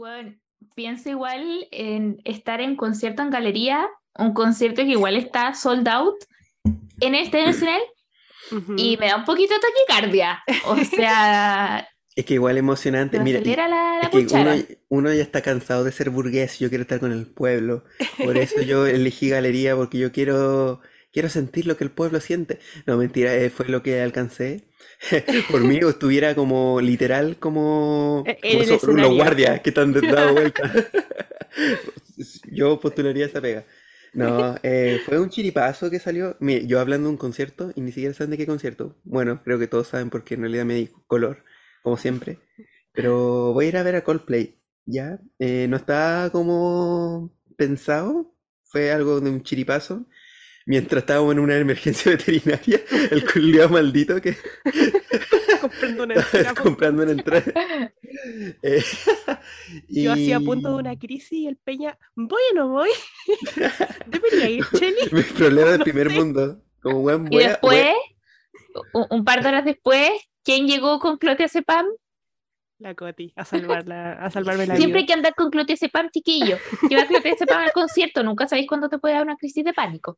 Bueno, pienso igual en estar en concierto en galería, un concierto que igual está sold out en este nacional y me da un poquito de taquicardia. O sea, Es que igual emocionante. Mira, y- la, la es que uno, uno ya está cansado de ser burgués, yo quiero estar con el pueblo. Por eso yo elegí galería, porque yo quiero, quiero sentir lo que el pueblo siente. No, mentira, eh, fue lo que alcancé. Por mí estuviera como literal como, E- como so- los guardias que están dado vuelta. Yo postularía esa pega. No, eh, fue un chiripazo que salió. Mire, yo hablando de un concierto y ni siquiera saben de qué concierto. Bueno, creo que todos saben porque en realidad me di color, como siempre. Pero voy a ir a ver a Coldplay, ¿ya? Eh, no está como pensado, fue algo de un chiripazo. Mientras estábamos en una emergencia veterinaria, el culiao maldito que comprando una entera por- comprando una entrada. Eh, Yo hacía a punto de una crisis y el Peña, ¿voy o no voy? Debería ir, Cheli. mis problemas del No primer sé. mundo. Como buen Y después, un, par de horas después, ¿quién llegó con clotazepam? La Coti, a salvarla, a salvarme la Siempre hay vida. que andar con clotazepam, chiquillo. Lleva clotazepam al concierto, nunca sabéis cuándo te puede dar una crisis de pánico.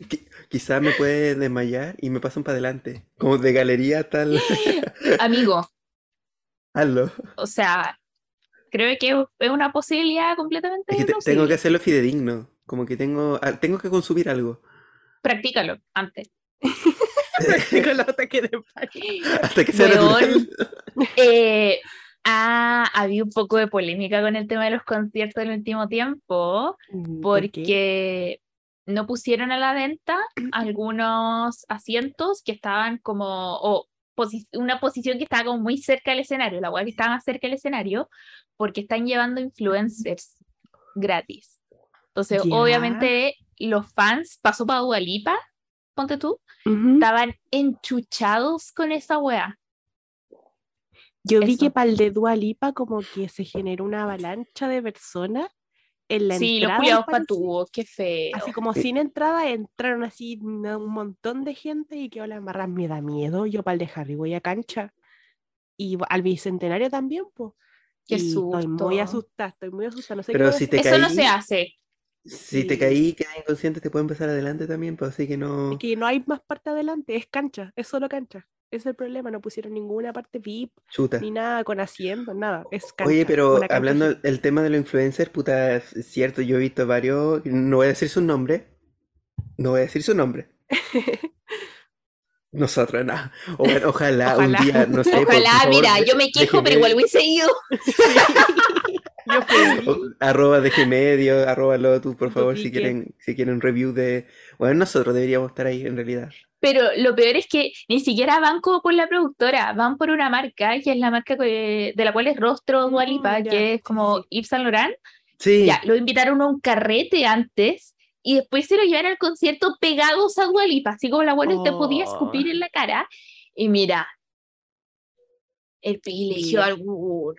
qui- quizás me puede desmayar y me pasan para adelante. Como de galería tal. Amigo, Hazlo. o sea, creo que es una posibilidad completamente Es que te- tengo que hacerlo fidedigno. Como que tengo, ah, tengo que consumir algo. Practícalo antes. Practico el ataque de pánico. Hasta que sea Weón. Eh, ha habido un poco de polémica con el tema de los conciertos del último tiempo, ¿Por qué? porque no pusieron a la venta algunos asientos que estaban como, o posi- una posición que estaba como muy cerca del escenario, la cual que estaba más cerca del escenario, porque están llevando influencers gratis. Entonces, Ya. obviamente, los fans, pasó para Dualipa, ponte tú, Ujú. estaban enchuchados con esa wea. Yo vi que Eso. para el de Dua Lipa como que se generó una avalancha de personas en la Sí, los entrada, culiados parecer. patúos, qué feo. Así como sin entrada, entraron así un montón de gente y quedó la embarrada. Me da miedo. Yo para el de Harry voy a cancha. Y al bicentenario también, pues. Qué Estoy muy susto. asustada, estoy muy asustada. No sé Pero qué si te Eso no caí- se hace. Si te Sí. caí y quedas inconsciente, te pueden pasar adelante también, pues así que no. Es que no hay más parte adelante, es cancha, es solo cancha. Ese es el problema, no pusieron ninguna parte VIP, Chuta. ni nada con asiento, nada. Es cancha. Oye, pero hablando del tema de los influencers, puta, es cierto, yo he visto varios, no voy a decir su nombre, no voy a decir su nombre. Nosotros, no. O bueno, ojalá, Ojalá. un día, no sé, por- por Ojalá, favor, mira, yo me quejo, déjeme- pero igual hubiese ido. Yo o- arroba de medio, arroba Lotus, por favor, si quieren, si quieren review de. Bueno, nosotros deberíamos estar ahí en realidad. Pero lo peor es que ni siquiera van como por la productora, van por una marca, que es la marca que- de la cual es rostro Dualipa, Mm, ya, que es como sí. Yves Saint Laurent. Sí, Ya, lo invitaron a un carrete antes y después se lo llevaron al concierto pegados a Dualipa, así como la buena te podía escupir Oh. en la cara. Y mira, el privilegio alguno.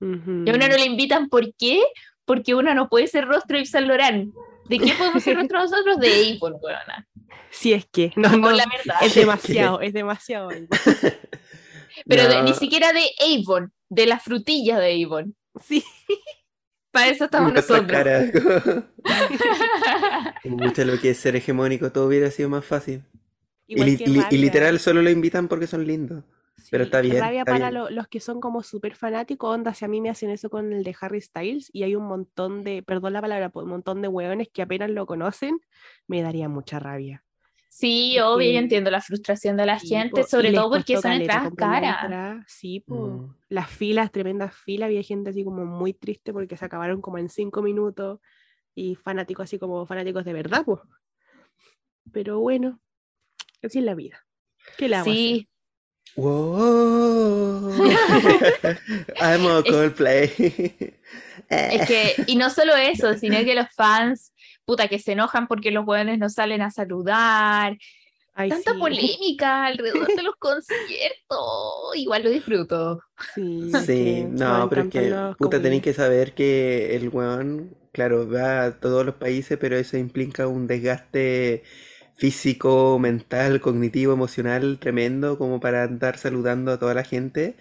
Y a uno no le invitan, ¿por qué? Porque uno no puede ser rostro Yves Saint Laurent. ¿De qué podemos ser rostro nosotros? De Avon, weona. Si es que, no, no, la verdad. es demasiado, es demasiado. Pero de- ni siquiera de Avon, de la frutilla de Avon. Sí, Para eso estamos nosotros. cara. Pucha, lo que es ser hegemónico, todo hubiera sido más fácil. Y, li- y literal solo lo invitan porque son lindos. Pero Sí, está qué bien, rabia está para bien. lo- los que son como súper fanáticos, onda, si a mí me hacen eso con el de Harry Styles y hay un montón de, perdón la palabra, pues, un montón de hueones que apenas lo conocen, me daría mucha rabia. Sí, obvio, yo Porque- entiendo la frustración de la Sí, gente, po, sobre todo porque son entradas la caras. Sí, po. Mm. las filas, tremendas filas, había gente así como muy triste porque se acabaron como en cinco minutos y fanáticos así como fanáticos de verdad, pues. Pero bueno, así es la vida. ¿Qué hago Sí, Wow. Amo Es- Coldplay. es que, y no solo eso, sino que los fans, puta, que se enojan porque los jóvenes no salen a saludar. Ay, Tanta sí. polémica alrededor de los conciertos. Igual lo disfruto. Sí, Sí, no, pero es que, puta, tenéis que saber que el weón, claro, va a todos los países, pero eso implica un desgaste físico, mental, cognitivo, emocional tremendo como para andar saludando a toda la gente.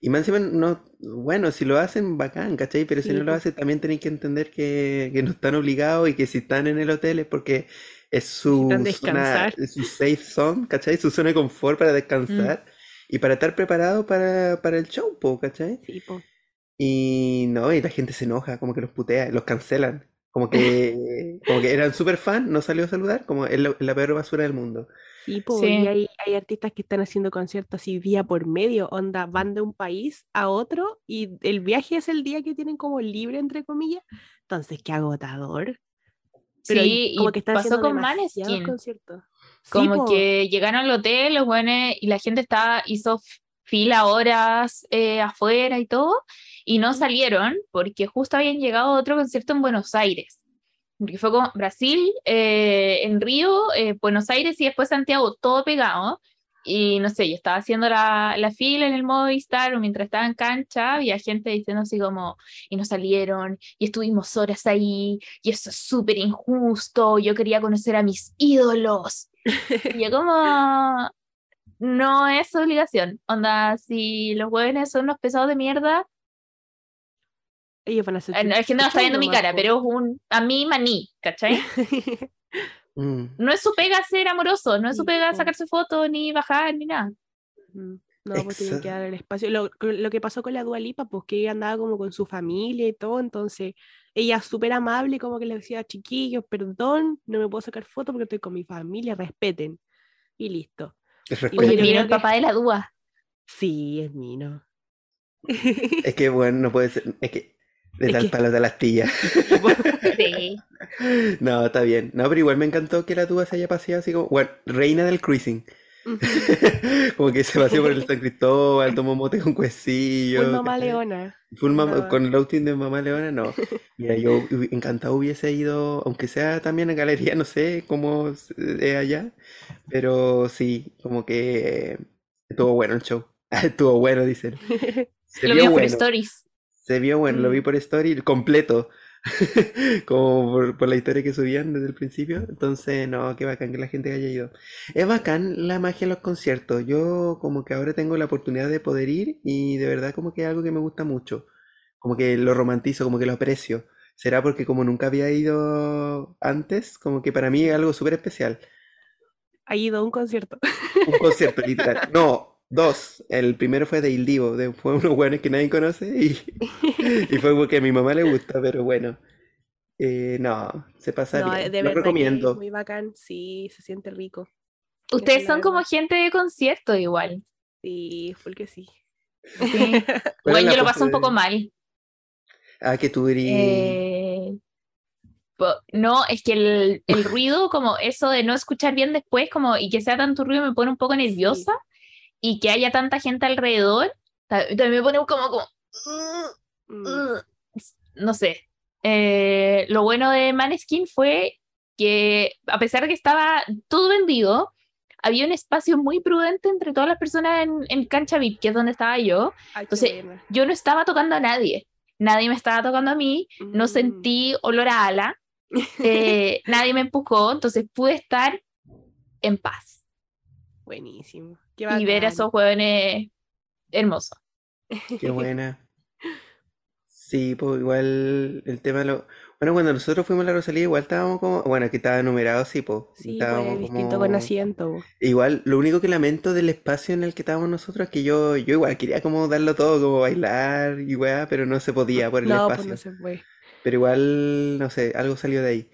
Y más encima, no, bueno, si lo hacen, bacán, ¿cachai? Pero si Sí, no lo hacen, también tenéis que entender que, que no están obligados y que si están en el hotel es porque es su zona, es su safe zone, ¿cachai? Su zona de confort para descansar y para estar preparado para, para el show, po, ¿cachai? Sí, po. Y no, y la gente se enoja, como que los putea, los cancelan. Como que, como que eran súper fan, no salió a saludar, como es la, la peor basura del mundo. Sí, po, Sí. y hay, hay artistas que están haciendo conciertos así día por medio, onda, van de un país a otro y el viaje es el día que tienen como libre, entre comillas. Entonces, qué agotador. Pero Sí, como y que están pasó haciendo con Maneskin. conciertos. Sí, Como po, que llegaron al hotel, los buenos, y la gente estaba, hizo fila horas eh, afuera y todo, y no salieron porque justo habían llegado a otro concierto en Buenos Aires. Porque fue con Brasil, eh, en Río, eh, Buenos Aires y después Santiago, todo pegado. Y no sé, yo estaba haciendo la, la fila en el Movistar o mientras estaba en cancha, había gente diciendo así como, y no salieron, y estuvimos horas ahí, y eso es súper injusto, yo quería conocer a mis ídolos. Y yo como, no es obligación. Onda, si los jóvenes son unos pesados de mierda, ellos van a hacer que su no está viendo mi cara, pero es un, a mí maní, ¿cachai? Mm. No es su pega ser amoroso, no es su pega sacarse fotos, ni bajar, ni nada. Ujú. No, pues tienen que dar el espacio. Lo, lo que pasó con la Dua Lipa, pues que ella andaba como con su familia y todo, entonces ella súper amable, como que le decía, chiquillos, perdón, no me puedo sacar fotos porque estoy con mi familia, respeten. Y listo. Es Oye, creo el que- papá de la dúa. Sí, es Mino. Es que bueno, no puede ser, es que de tal que- palo de la astilla. Sí. No, está bien. No, pero igual me encantó que la tuba se haya paseado así como, bueno, reina del cruising. Como que se paseó por el San Cristóbal, tomó mote con cuecillo. Full mamá leona. Full mam- Andaba. con el outing de Mamá Leona, no. Mira, yo encantado hubiese ido, aunque sea también a galería, no sé cómo es allá, pero sí, como que estuvo bueno el show. Estuvo bueno, dicen. Se Lo vio vio por bueno. stories. Se vio bueno, lo vi Mm. por story completo. Como por, por la historia que subían desde el principio. Entonces, no, qué bacán que la gente haya ido. Es bacán la magia en los conciertos. Yo como que ahora tengo la oportunidad de poder ir y de verdad como que es algo que me gusta mucho. Como que lo romantizo, como que lo aprecio. Será porque como nunca había ido antes, como que para mí es algo súper especial. Ha ido a un concierto. Un concierto, literal. No, dos. El primero fue de Il Divo, de, fue unos buenos que nadie conoce y, y fue porque a mi mamá le gusta, pero bueno. Eh, no, se pasa No, bien. de Lo verdad que es recomiendo. muy bacán. Sí, se siente rico. Ustedes son como gente de concierto igual. Sí, full que sí. Sí. ¿Cuál es Bueno, yo lo paso un poco mal. Ah, que tú eres... Eh, no, es que el, el ruido, como eso de no escuchar bien después, como y que sea tanto ruido, me pone un poco nerviosa. Y que haya tanta gente alrededor, ta- también me pone como, como Mm, "Ugh", no sé. Eh, lo bueno de Maneskin fue que a pesar de que estaba todo vendido, había un espacio muy prudente entre todas las personas en, en cancha VIP, que es donde estaba yo. ay, Entonces. Yo no estaba tocando a nadie, nadie me estaba tocando a mí, no Mm, sentí olor a ala, eh, nadie me empujó, entonces pude estar en paz Buenísimo. Qué y ver a esos jóvenes hermosos. Qué buena. Sí, pues igual el tema de lo... Bueno, cuando nosotros fuimos a la Rosalía igual estábamos como... Bueno, que estaba numerado, sí, pues. Sí, Estábamos pues distinto como- con asiento. po. Igual, lo único que lamento del espacio en el que estábamos nosotros es que yo, yo igual quería como darlo todo, como bailar y weá, pero no se podía por el No, pues espacio. no se puede. Pero igual, no sé, algo salió de ahí.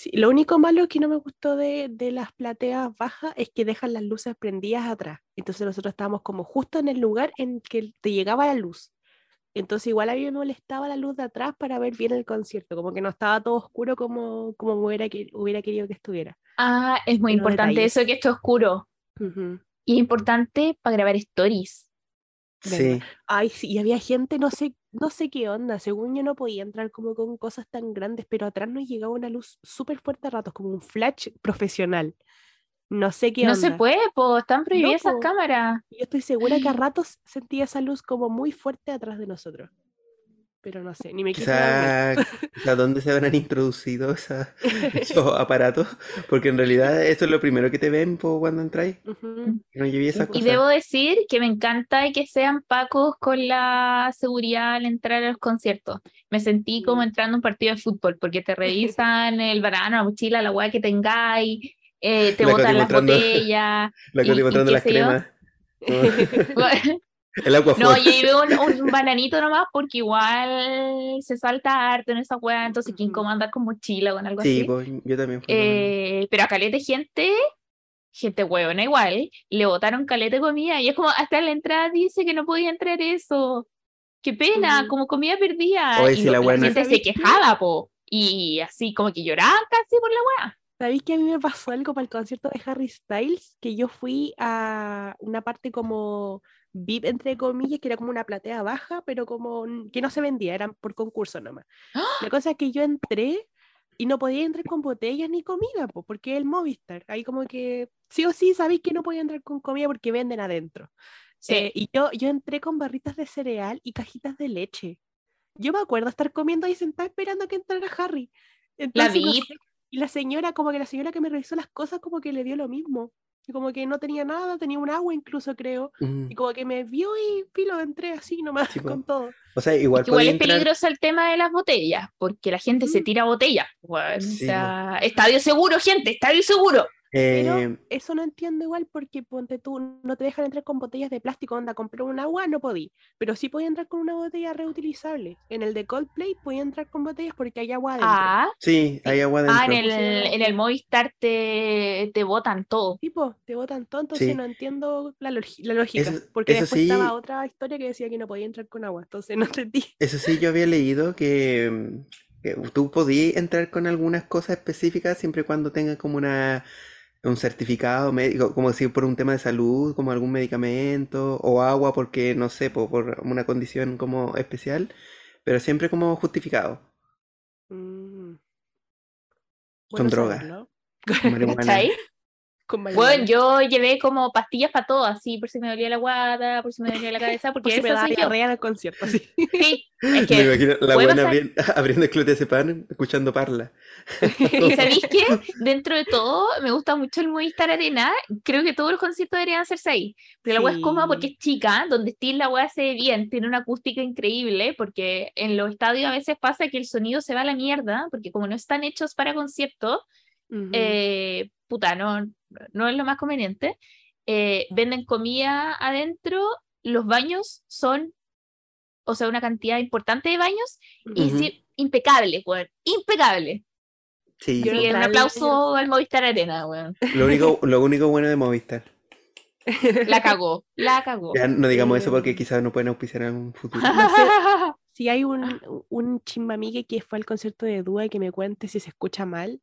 Sí, lo único malo que no me gustó de, de las plateas bajas es que dejan las luces prendidas atrás. Entonces nosotros estábamos como justo en el lugar en que te llegaba la luz. Entonces igual a mí me molestaba la luz de atrás para ver bien el concierto, como que no estaba todo oscuro como, como me hubiera, que- hubiera querido que estuviera. Ah, es muy importante detalles. eso que esto es oscuro. Ujú. Y es importante para grabar stories. Sí, Ay, sí, y había gente, no sé, no sé qué onda, según yo no podía entrar como con cosas tan grandes, pero atrás nos llegaba una luz súper fuerte a ratos, como un flash profesional. No sé qué No onda. se puede, po, están prohibidas esas po. cámaras. Yo estoy segura que a ratos sentía esa luz como muy fuerte atrás de nosotros. Pero no sé, ni me quise Quizá, quizá dónde se habrán introducido esa- esos aparatos, porque en realidad eso es lo primero que te ven po, cuando entráis, cuenta. Ujú. que no llevé esas Y cosas. debo decir que me encanta que sean pacos con la seguridad al entrar a los conciertos. Me sentí como Mm. entrando a un partido de fútbol, porque te revisan el banano, la mochila, la hueá que tengáis, eh, te La Coti botan las mostrando- botellas. La y- Coti y mostrando qué las sé yo. cremas. El agua No, yo llevé un, un bananito nomás porque igual se salta harto en esa hueá, entonces quién andar con mochila o con algo Sí, así. pues yo también fui Eh, pero a caleta de gente, gente huevona igual, le botaron caleta de comida y es como hasta en la entrada dice que no podía entrar eso. Qué pena, como comida perdida. Oye, y si lo- la la buena- gente se quejaba, po. Y así como que lloraban casi por la hueá. ¿Sabéis que a mí me pasó algo para el concierto de Harry Styles? Que yo fui a una parte como VIP, entre comillas, que era como una platea baja, pero como que no se vendía, eran por concurso nomás. ¡Ah! La cosa es que yo entré y no podía entrar con botellas ni comida, po, porque el Movistar. Ahí como que sí o sí sabéis que no podía entrar con comida porque venden adentro. Sí. Eh, y yo, yo entré con barritas de cereal y cajitas de leche. Yo me acuerdo estar comiendo ahí sentada esperando a que entrara Harry. Entonces, no VIP. y la señora, como que la señora que me revisó las cosas, como que le dio lo mismo. Y como que no tenía nada, tenía un agua incluso, creo. Mm. Y como que me vio y filo, entré así nomás Sí, con todo. O sea, igual igual es entrar. peligroso el tema de las botellas, porque la gente se tira botellas. Sí, o sea, estadio seguro, gente, estadio seguro. Pero Eh, eso no entiendo igual porque ponte tú, no te dejan entrar con botellas de plástico, onda, comprar un agua, no podí. Pero sí podía entrar con una botella reutilizable. En el de Coldplay podía entrar con botellas porque hay agua adentro. Ah, sí, hay agua ah, en dentro. el, en el Movistar te, te botan todo. Tipo, te botan todo, entonces Sí. no entiendo la, la lógica. Eso- porque eso después sí- estaba otra historia que decía que no podía entrar con agua, entonces no entendí. Eso sí, yo había leído que, que tú podías entrar con algunas cosas específicas siempre y cuando tengas como una, un certificado médico, como si por un tema de salud, como algún medicamento, o agua porque, no sé, po- por, una condición como especial, pero siempre como justificado. Mm. Con Bueno droga. saberlo. Marihuana. ¿Cachai? Con Bueno, yo llevé como pastillas para todo, así, por si me dolía la guata, por si me dolía la cabeza, Por porque si me da diarrea en el concierto, así. Sí, es Me que, imagino la buena pasar. abriendo, el clotazepam, escuchando parla. y ¿sabéis qué? Dentro de todo, me gusta mucho el Movistar Arena, creo que todos los conciertos deberían hacerse ahí, pero la weá es cómoda porque Sí. es chica, donde estés la weá se ve bien, tiene una acústica increíble, porque en los estadios a veces pasa que el sonido se va a la mierda, porque como no están hechos para conciertos, Ujú. eh, puta, no, no es lo más conveniente. Eh, venden comida adentro, los baños son, o sea, una cantidad importante de baños y Ujú. sí, impecable, weón, impecable. Sí, Yo Sí, un aplauso al Movistar Arena, weón. lo único, lo único bueno de Movistar. La cagó, la cagó. Ya no digamos eso porque quizás no pueden auspiciar en un futuro. No sé. Si hay un, un chimbamigue que fue al concierto de Dua y que me cuente si se escucha mal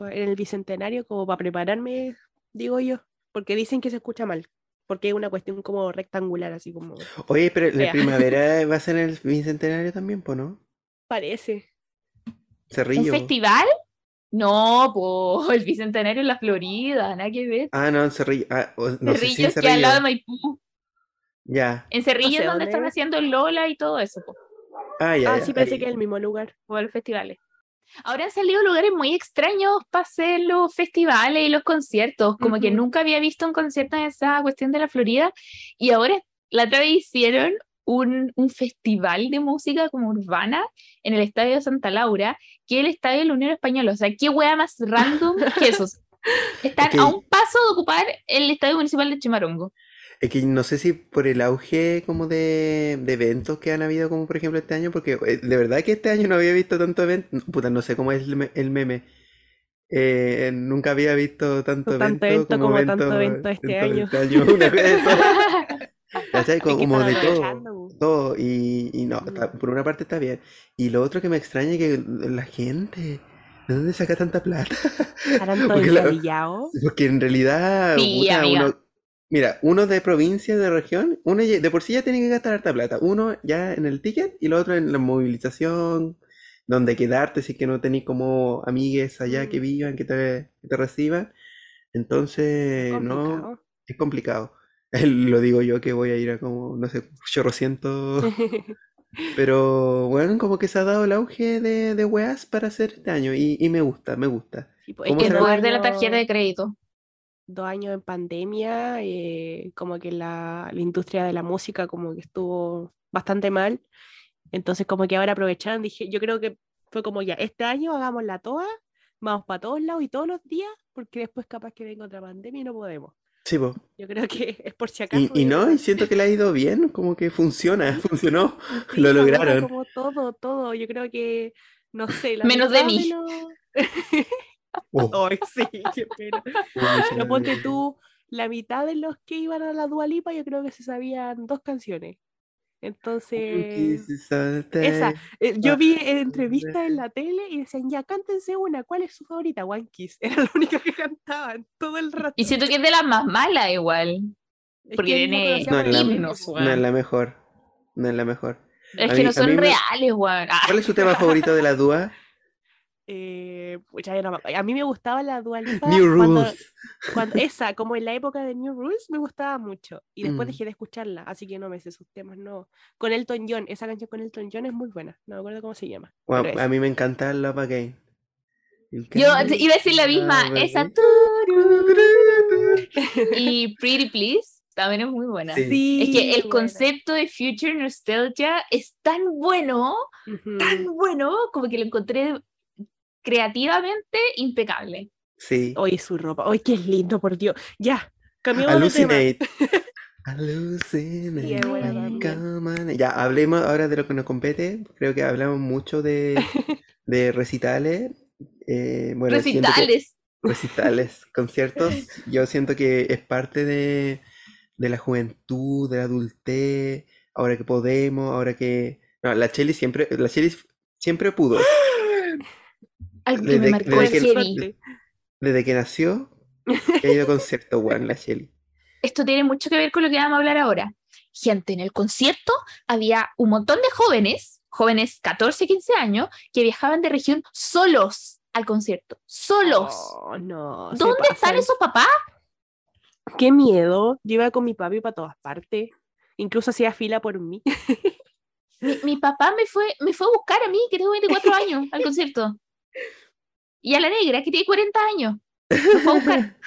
en el bicentenario, como para prepararme, digo yo, porque dicen que se escucha mal, porque es una cuestión como rectangular, así como Oye, pero la primavera va a ser en el bicentenario también, ¿po no? parece. ¿Un Cerrillo. po. festival? No, po, el Bicentenario en la Florida, nada que ver. Ah, no, en Cerrillo. Ah, no sé si en Cerrillos que al lado de Cerrillo. Maipú. Ya. En Cerrillo sé es donde dónde están es. haciendo el Lola y todo eso, po, Ah, ya, ah, ya, sí, pensé ahí. que es el mismo lugar. o los festivales. Ahora han salido lugares muy extraños para hacer los festivales y los conciertos. Como que Ujú. nunca había visto un concierto en esa cuestión de la Florida. Y ahora la otra vez hicieron un, un festival de música como urbana en el Estadio de Santa Laura, que es el Estadio de la Unión Española. O sea, qué wea más random que esos. Están que- a un paso de ocupar el Estadio Municipal de Chimarongo. Es que no sé si por el auge como de, de eventos que han habido, como por ejemplo este año, porque eh, de verdad que este año no había visto tanto evento. Puta, no sé cómo es el, me- el meme. Eh, nunca había visto tanto No tanto evento evento como tanto evento este año. este año. Una eso. ¿Cachai? Como están de todo. bu. Todo, y, y no, está- por una parte está bien. Y lo otro que me extraña es que la gente, ¿de dónde saca tanta plata? ¿Estarán todos Porque la-? Porque en realidad, Sí, puta, uno, mira, uno de provincia, de región, uno ya- de por sí ya tiene que gastar harta plata. Uno ya en el ticket y lo otro en la movilización, donde quedarte si es que no tenés como amigues allá que Mm. vivan, que te, que te reciban. Entonces, no, Complicado. es complicado. Lo digo yo que voy a ir a como, no sé, chorrocientos Pero bueno, como que se ha dado el auge de, de weas para hacer este año y, y me gusta, me gusta. Sí, pues, ¿Cómo es que El será? poder de la tarjeta de crédito. Dos años en pandemia, eh, como que la, la industria de la música como que estuvo bastante mal. Entonces como que ahora aprovecharon, dije, yo creo que fue como ya, este año hagámosla toda, vamos para todos lados y todos los días, porque después capaz que venga otra pandemia y no podemos. Sí, po. Yo creo que es por si acaso. Y, y no, y siento que le ha ido bien, como que funciona, funcionó, Sí, lo lograron. Como todo, todo. Yo creo que, no sé, la Menos de mí. los- Oh, Ay, sí, qué pena. Pero ponte tú, la mitad de los que iban a la Dualipa, yo creo que se sabían dos canciones. Entonces, esa, eh, yo vi en entrevistas en la tele y decían, ya, cántense una, ¿cuál es su favorita? One Kiss. Era la única que cantaban todo el rato. Y siento que es de las más malas igual. Es porque tiene No, es la- himnos. No es la mejor, no es la mejor. Es A que mí- no son reales, weón. Ah, ¿Cuál es su tema favorito de la Dúa? Eh, ya a mí me gustaba la Dualipa New cuando, Rules. cuando esa, como en la época de New Rules, me gustaba mucho. Y después Mm. dejé de escucharla, así que no me sé sus temas, no. Con Elton John, esa canción con Elton John es muy buena. No me acuerdo cómo se llama. A mí me encanta Love Again. You Yo iba a decir la misma, love esa y Pretty Please también es muy buena. Sí. Es que el buena. concepto de Future Nostalgia es tan bueno, tan bueno, como que lo encontré creativamente impecable. Sí. Oye, su ropa. Oye, qué lindo, por Dios. Ya, cambiamos de tema. Ya, hablemos ahora de lo que nos compete. Creo que hablamos mucho de, de recitales. Eh, bueno, que- Recitales. recitales, conciertos. Yo siento que es parte de, de la juventud, de la adultez. Ahora que podemos, ahora que. No, la Cheli siempre, la Cheli siempre pudo. Algo que Desde- me marcó desde el que-. Suerte. Desde que nació, que ha ido a conciertos, weón, la Cheli. Esto tiene mucho que ver con lo que vamos a hablar ahora. Gente, en el concierto había un montón de jóvenes, jóvenes 14, 15 años, que viajaban de región solos al concierto. Solos. Oh, no. ¿Dónde están esos papás? Qué miedo. Yo iba con mi papi para todas partes. Incluso hacía fila por mí. Mi, mi papá me fue, me fue a buscar a mí, que tengo 24 años, al concierto. Y a la negra, que tiene 40 años. Me fue a buscar.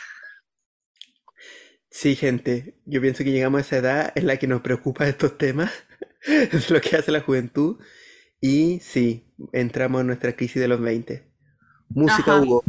Sí, gente, yo pienso que llegamos a esa edad en la que nos preocupa estos temas, es lo que hace la juventud, y sí, entramos en nuestra crisis de los 20. Música, Ajá. Hugo.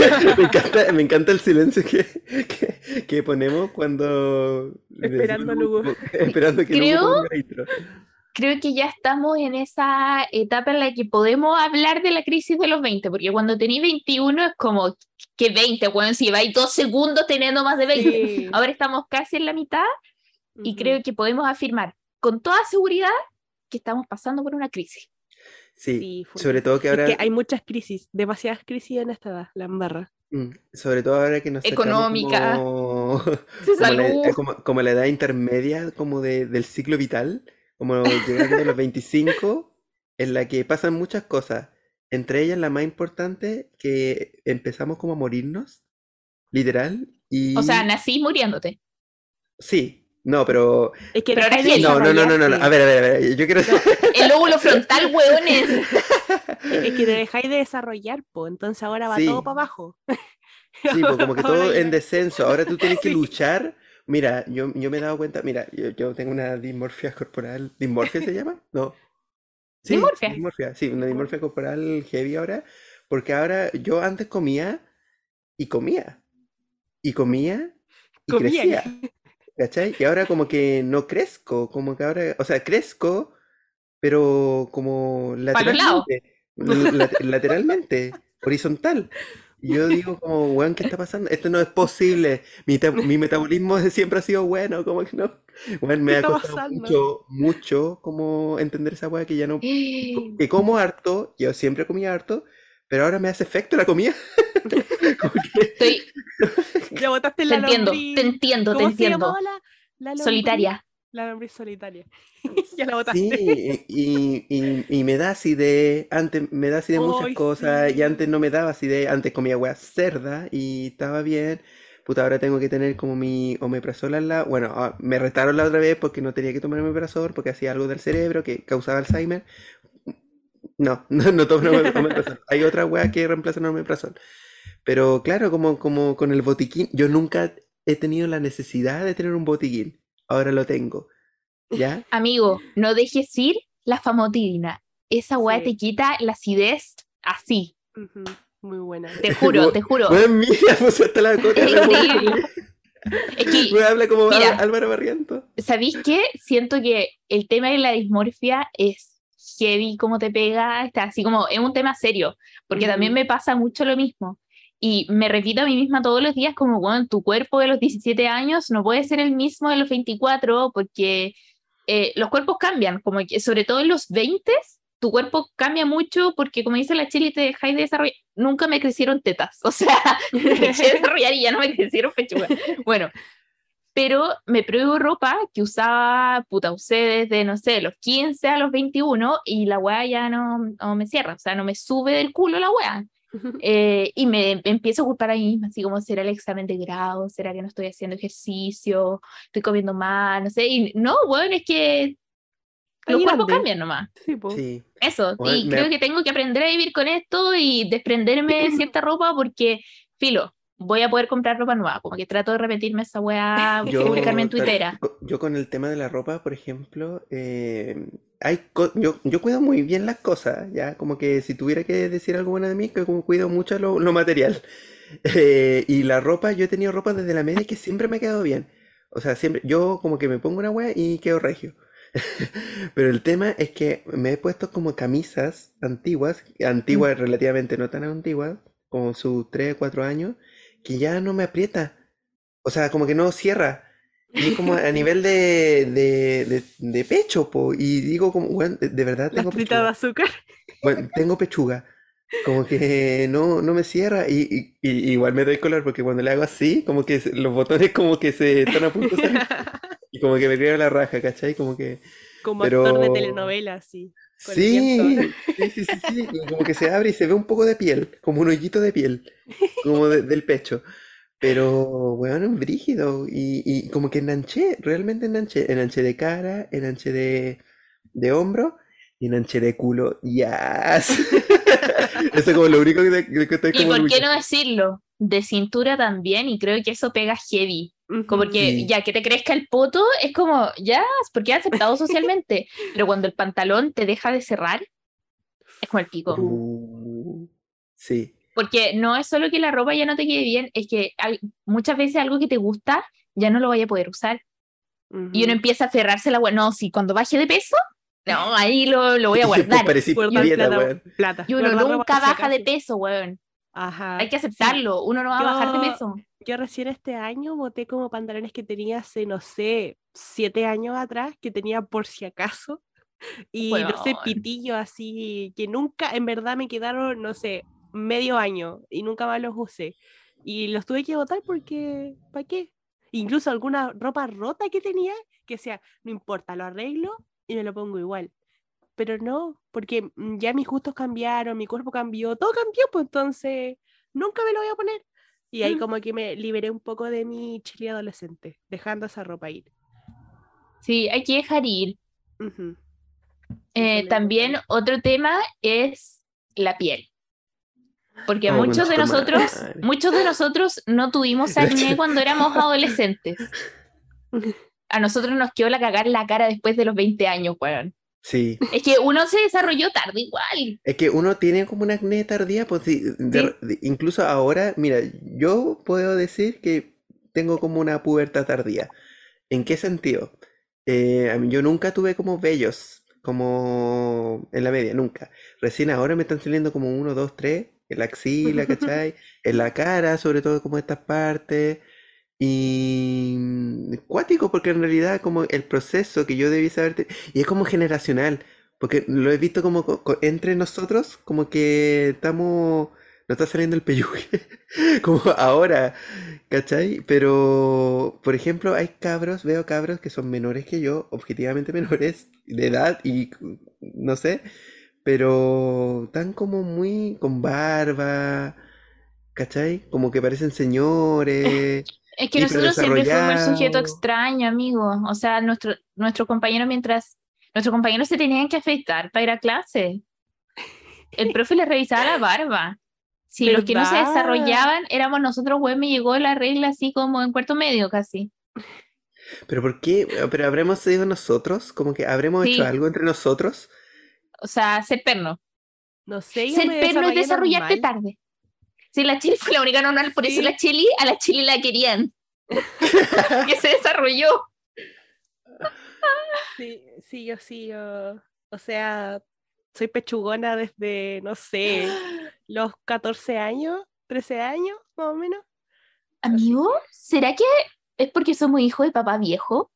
Me encanta, me encanta el silencio que, que, que ponemos cuando Esperando Hugo. esperando que Creo- ponga la intro. Creo que ya estamos en esa etapa en la que podemos hablar de la crisis de los 20, porque cuando tenéis 21 es como, que 20, bueno, si lleváis dos segundos teniendo más de 20. Sí. Ahora estamos casi en la mitad y Ujú. creo que podemos afirmar con toda seguridad que estamos pasando por una crisis. Sí, sobre todo que Es ahora, que hay muchas crisis, demasiadas crisis en esta edad, la embarra. mm, sobre todo ahora que nos Económica. como, De como la, como- como la edad intermedia como de- del ciclo vital, como llegando a los 25, en la que pasan muchas cosas, entre ellas la más importante, que empezamos como a morirnos, literal, y O sea, nací muriéndote. sí, no, pero Es que Pero no, no, no, no, no, no, desarrollarte. a ver, a ver, a ver, yo quiero El lóbulo frontal, hueones. Es que te dejáis de desarrollar, po, entonces ahora va Sí. todo para abajo. Sí, pues como que todo en descenso. Ahora tú tienes que Sí. luchar. Mira, yo, yo me he dado cuenta, mira, yo, yo tengo una dismorfia corporal. ¿Dismorfia se llama? No. Sí, Dismorfia. dismorfia, sí, una dismorfia corporal heavy ahora. Porque ahora yo antes comía y comía. Y comía y Comía. crecía. ¿Cachai? Y ahora como que no crezco, como que ahora, o sea, crezco, pero como lateralmente. lat- lateralmente, horizontal. Y yo digo como, weón, ¿qué está pasando? Esto no es posible. Mi, mi metabolismo siempre ha sido bueno, como que no. Weón, me ¿Qué ha costado pasando? mucho, mucho como entender esa weá que ya no... Que como harto, yo siempre comía harto, pero ahora me hace efecto la comida. Estoy, Ya botaste te la entiendo, lombriz. te entiendo, te ¿Cómo se entiendo. la, la lombriz? Solitaria. La lombriz solitaria. ya la botaste. Sí, y, y- y me da acidez, antes me da acidez muchas Ay, cosas, y sí. antes no me daba acidez, antes comía hueá cerda y estaba bien. Puta, ahora tengo que tener como mi omeprazol al lado. Bueno, ah, me retaron la otra vez porque no tenía que tomar omeprazol porque hacía algo del cerebro que causaba Alzheimer. No, no, no tomo ome- omeprazol. Hay otra hueá que reemplazan el omeprazol. Pero claro, como, como con el botiquín, yo nunca he tenido la necesidad de tener un botiquín. Ahora lo tengo. ¿Ya? Amigo, no dejes ir la famotidina. Esa weá Sí. te quita la acidez así. Ujú, Muy buena. Te juro, te juro. Weón, mira, pues hasta la coca. Es increíble. Es que, Weón, habla como Mira. Ál- Álvaro Barriento. ¿sabéis qué? Siento que el tema de la dismorfia es heavy, como te pega, está así como, es un tema serio, porque también me pasa mucho lo mismo. Y me repito a mí misma todos los días como, bueno, tu cuerpo de los 17 años no puede ser el mismo de los 24 porque eh, los cuerpos cambian, como que sobre todo en los 20 tu cuerpo cambia mucho porque como dice la Chile te dejáis de desarrollar, nunca me crecieron tetas, o sea, me dejé de desarrollar y ya no me crecieron pechugas. Bueno, pero me pruebo ropa que usaba, puta, usé desde, no sé, los 15 a los 21 y la weá ya no, no me cierra, o sea, no me sube del culo la weá. Eh, y me, me empiezo a culpar a mí misma, así como, ¿será el examen de grado? ¿Será que no estoy haciendo ejercicio? ¿Estoy comiendo mal? No sé, y no, bueno, es que los cuerpos cambian nomás. Sí, po. Sí. Eso, Bueno, y me- creo que tengo que aprender a vivir con esto y desprenderme de cierta ropa porque, filo, voy a poder comprar ropa nueva, como que trato de repetirme esa weá, publicarme en Twitter. yo con el tema de la ropa, por ejemplo, eh, hay co- yo, yo cuido muy bien las cosas, ya, como que si tuviera que decir algo bueno de mí, que como cuido mucho lo, lo material. Eh, y la ropa, yo he tenido ropa desde la media que siempre me ha quedado bien. O sea, siempre, yo como que me pongo una wea y quedo regio. Pero el tema es que me he puesto como camisas antiguas, antiguas relativamente no tan antiguas, como sus 3 4 años, que ya no me aprieta. O sea, como que no cierra. Y es como a nivel de, de, de, de pecho, po. Y digo como, bueno, de, de verdad tengo frita de pechuga. azúcar. Bueno, tengo pechuga. Como que no, no me cierra. Y, y- y igual me doy color porque cuando le hago así, como que los botones como que se están a punto de salir. Y como que me creo la raja, ¿cachai? Como que... Como actor de Pero- telenovela, sí. Sí, sí, sí, sí, sí, como que se abre y se ve un poco de piel, como un hoyito de piel, como de- del pecho. Pero, bueno, es brígido. Y, y como que enanché, realmente enanché. Enanché de cara, enanché de, de hombro y enanché de culo. ¡Yas! Eso es como lo único que, que estoy ¿Y como por qué no decirlo? De cintura también, y creo que eso pega heavy. Como Ujú. que Sí. ya que te crezca el poto, es como, ya, porque es aceptado socialmente. Pero cuando el pantalón te deja de cerrar, es como el pico. Uh, sí. Porque no es solo que la ropa ya no te quede bien, es que al- muchas veces algo que te gusta ya no lo vaya a poder usar. Y uno empieza a aferrarse a la wea. No, si cuando baje de peso, no, ahí lo, lo voy a guardar. parecí Guardar prieta, plata. Y uno Guardar nunca baja de peso, weón. Ajá. Hay que sí. aceptarlo. Uno no va a bajar de Yo- peso. Yo recién este año boté como pantalones que tenía hace, no sé, siete años atrás, que tenía por si acaso. Y no sé, pitillo así, que nunca, en verdad me quedaron, no sé, medio año y nunca más los usé. Y los tuve que botar porque, ¿para qué? Incluso alguna ropa rota que tenía, que sea, no importa, lo arreglo y me lo pongo igual. Pero no, porque mm, ya mis gustos cambiaron, mi cuerpo cambió, todo cambió, pues entonces nunca me lo voy a poner. Y ahí Mm. como que me liberé un poco de mi chile adolescente, dejando esa ropa ir. Sí, hay que dejar ir. Eh, también otro tema es la piel. Porque muchos de nosotros, muchos de nosotros no tuvimos acné cuando éramos adolescentes. A nosotros nos quedó la cagar en la cara después de los 20 años, weón. Sí. Es que uno se desarrolló tarde igual. Es que uno tiene como una acné tardía, pues sí, de- de- incluso ahora, mira, yo puedo decir que tengo como una pubertad tardía. ¿En qué sentido? Eh, yo nunca tuve como vellos, como en la media, nunca. Recién ahora me están saliendo como uno, dos, tres, en la axila, ¿cachai? En la cara, sobre todo como estas partes. Y mm, cuático, porque en realidad como el proceso que yo debiese haber... te- Y es como generacional, porque lo he visto como co- co- entre nosotros, como que estamos, no está saliendo el peyugue como ahora, ¿cachai? Pero, por ejemplo, hay cabros, veo cabros que son menores que yo, objetivamente menores de edad y no sé, pero están como muy con barba, ¿cachai? Como que parecen señores. Es que nosotros siempre fuimos el sujeto extraño, amigo. O sea, nuestro, nuestros compañeros mientras, nuestros compañeros se tenían que afeitar para ir a clase. El profe les revisaba la barba. Si los que no se desarrollaban éramos nosotros, güey, me llegó la regla así como en cuarto medio casi. ¿Pero por qué? ¿Pero habremos sido nosotros? ¿Como que habremos hecho algo entre nosotros? O sea, ser perno. No sé. Ser perno es desarrollarte tarde. Si la Chile fue la única normal, por eso la Chile, a la Chile la querían. que se desarrolló. Sí, sí, yo sí, yo. O sea, soy pechugona desde, no sé, los 14 años, 13 años, más o menos. Amigo, ¿será que es porque somos hijos de papá viejo?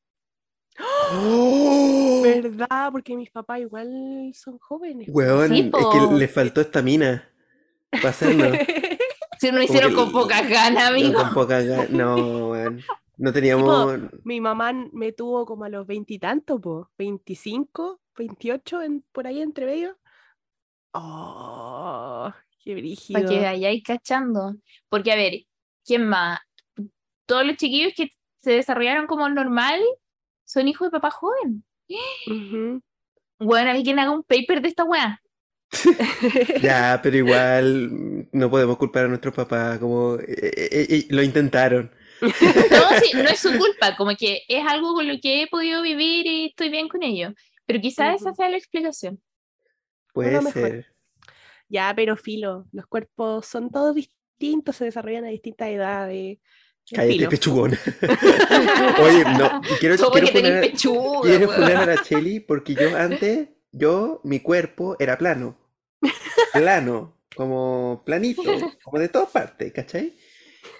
¡Oh! ¿Verdad? Porque mis papás igual son jóvenes. Weón, es que le faltó esta mina para hacerlo. Si no hicieron con pocas ganas, amigo. No, con pocas ganas, no, weón. No teníamos. mi mamá me tuvo como a los veintitantos, po, 25, 28, en, por ahí entre medio. Oh, qué brígido. Para que vayáis cachando. Porque, a ver, ¿quién más? Todos los chiquillos que se desarrollaron como normal son hijos de papá joven. Bueno, alguien haga un paper de esta weá. ya, pero igual no podemos culpar a nuestros papás, como eh, eh, eh, lo intentaron. no, sí, no es su culpa, como que es algo con lo que he podido vivir y estoy bien con ello. Pero quizás esa sea la explicación. Puede ser. Ya, pero filo, los cuerpos son todos distintos, se desarrollan a distintas edades. Cállate, pechugón. Oye, no, quiero, quiero poner, quiero poner a la Cheli porque yo antes, yo, mi cuerpo era plano. Plano, como planito, como de todas partes, ¿cachai?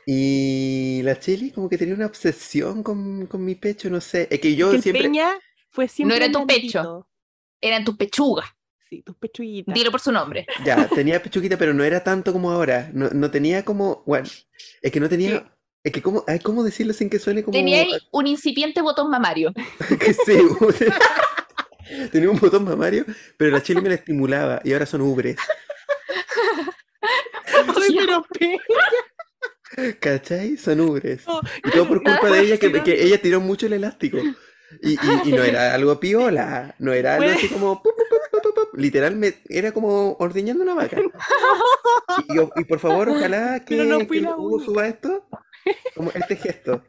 Y la Cheli como que tenía una obsesión con, con mi pecho, no sé. Es que yo siempre... fue siempre... No era tu pecho, era tu pechuga. Sí, tus pechuguitas. Dilo por su nombre. Ya, tenía pechuguita, pero no era tanto como ahora. No, no tenía como... Bueno, es que no tenía... Es que, ¿cómo, ¿cómo decirlo sin que suene como.? Tenía un incipiente botón mamario. que sí, tenía un botón mamario, pero la chile me la estimulaba y ahora son ubres. Ay, pero ¿Cachai? Son ubres. y todo por culpa de ella, que, que, ella tiró mucho el elástico. Y, y, no era algo piola, no era algo así como. Literalmente era como ordeñando una vaca. Y, y por favor, ojalá que, que Hugo suba esto como este gesto.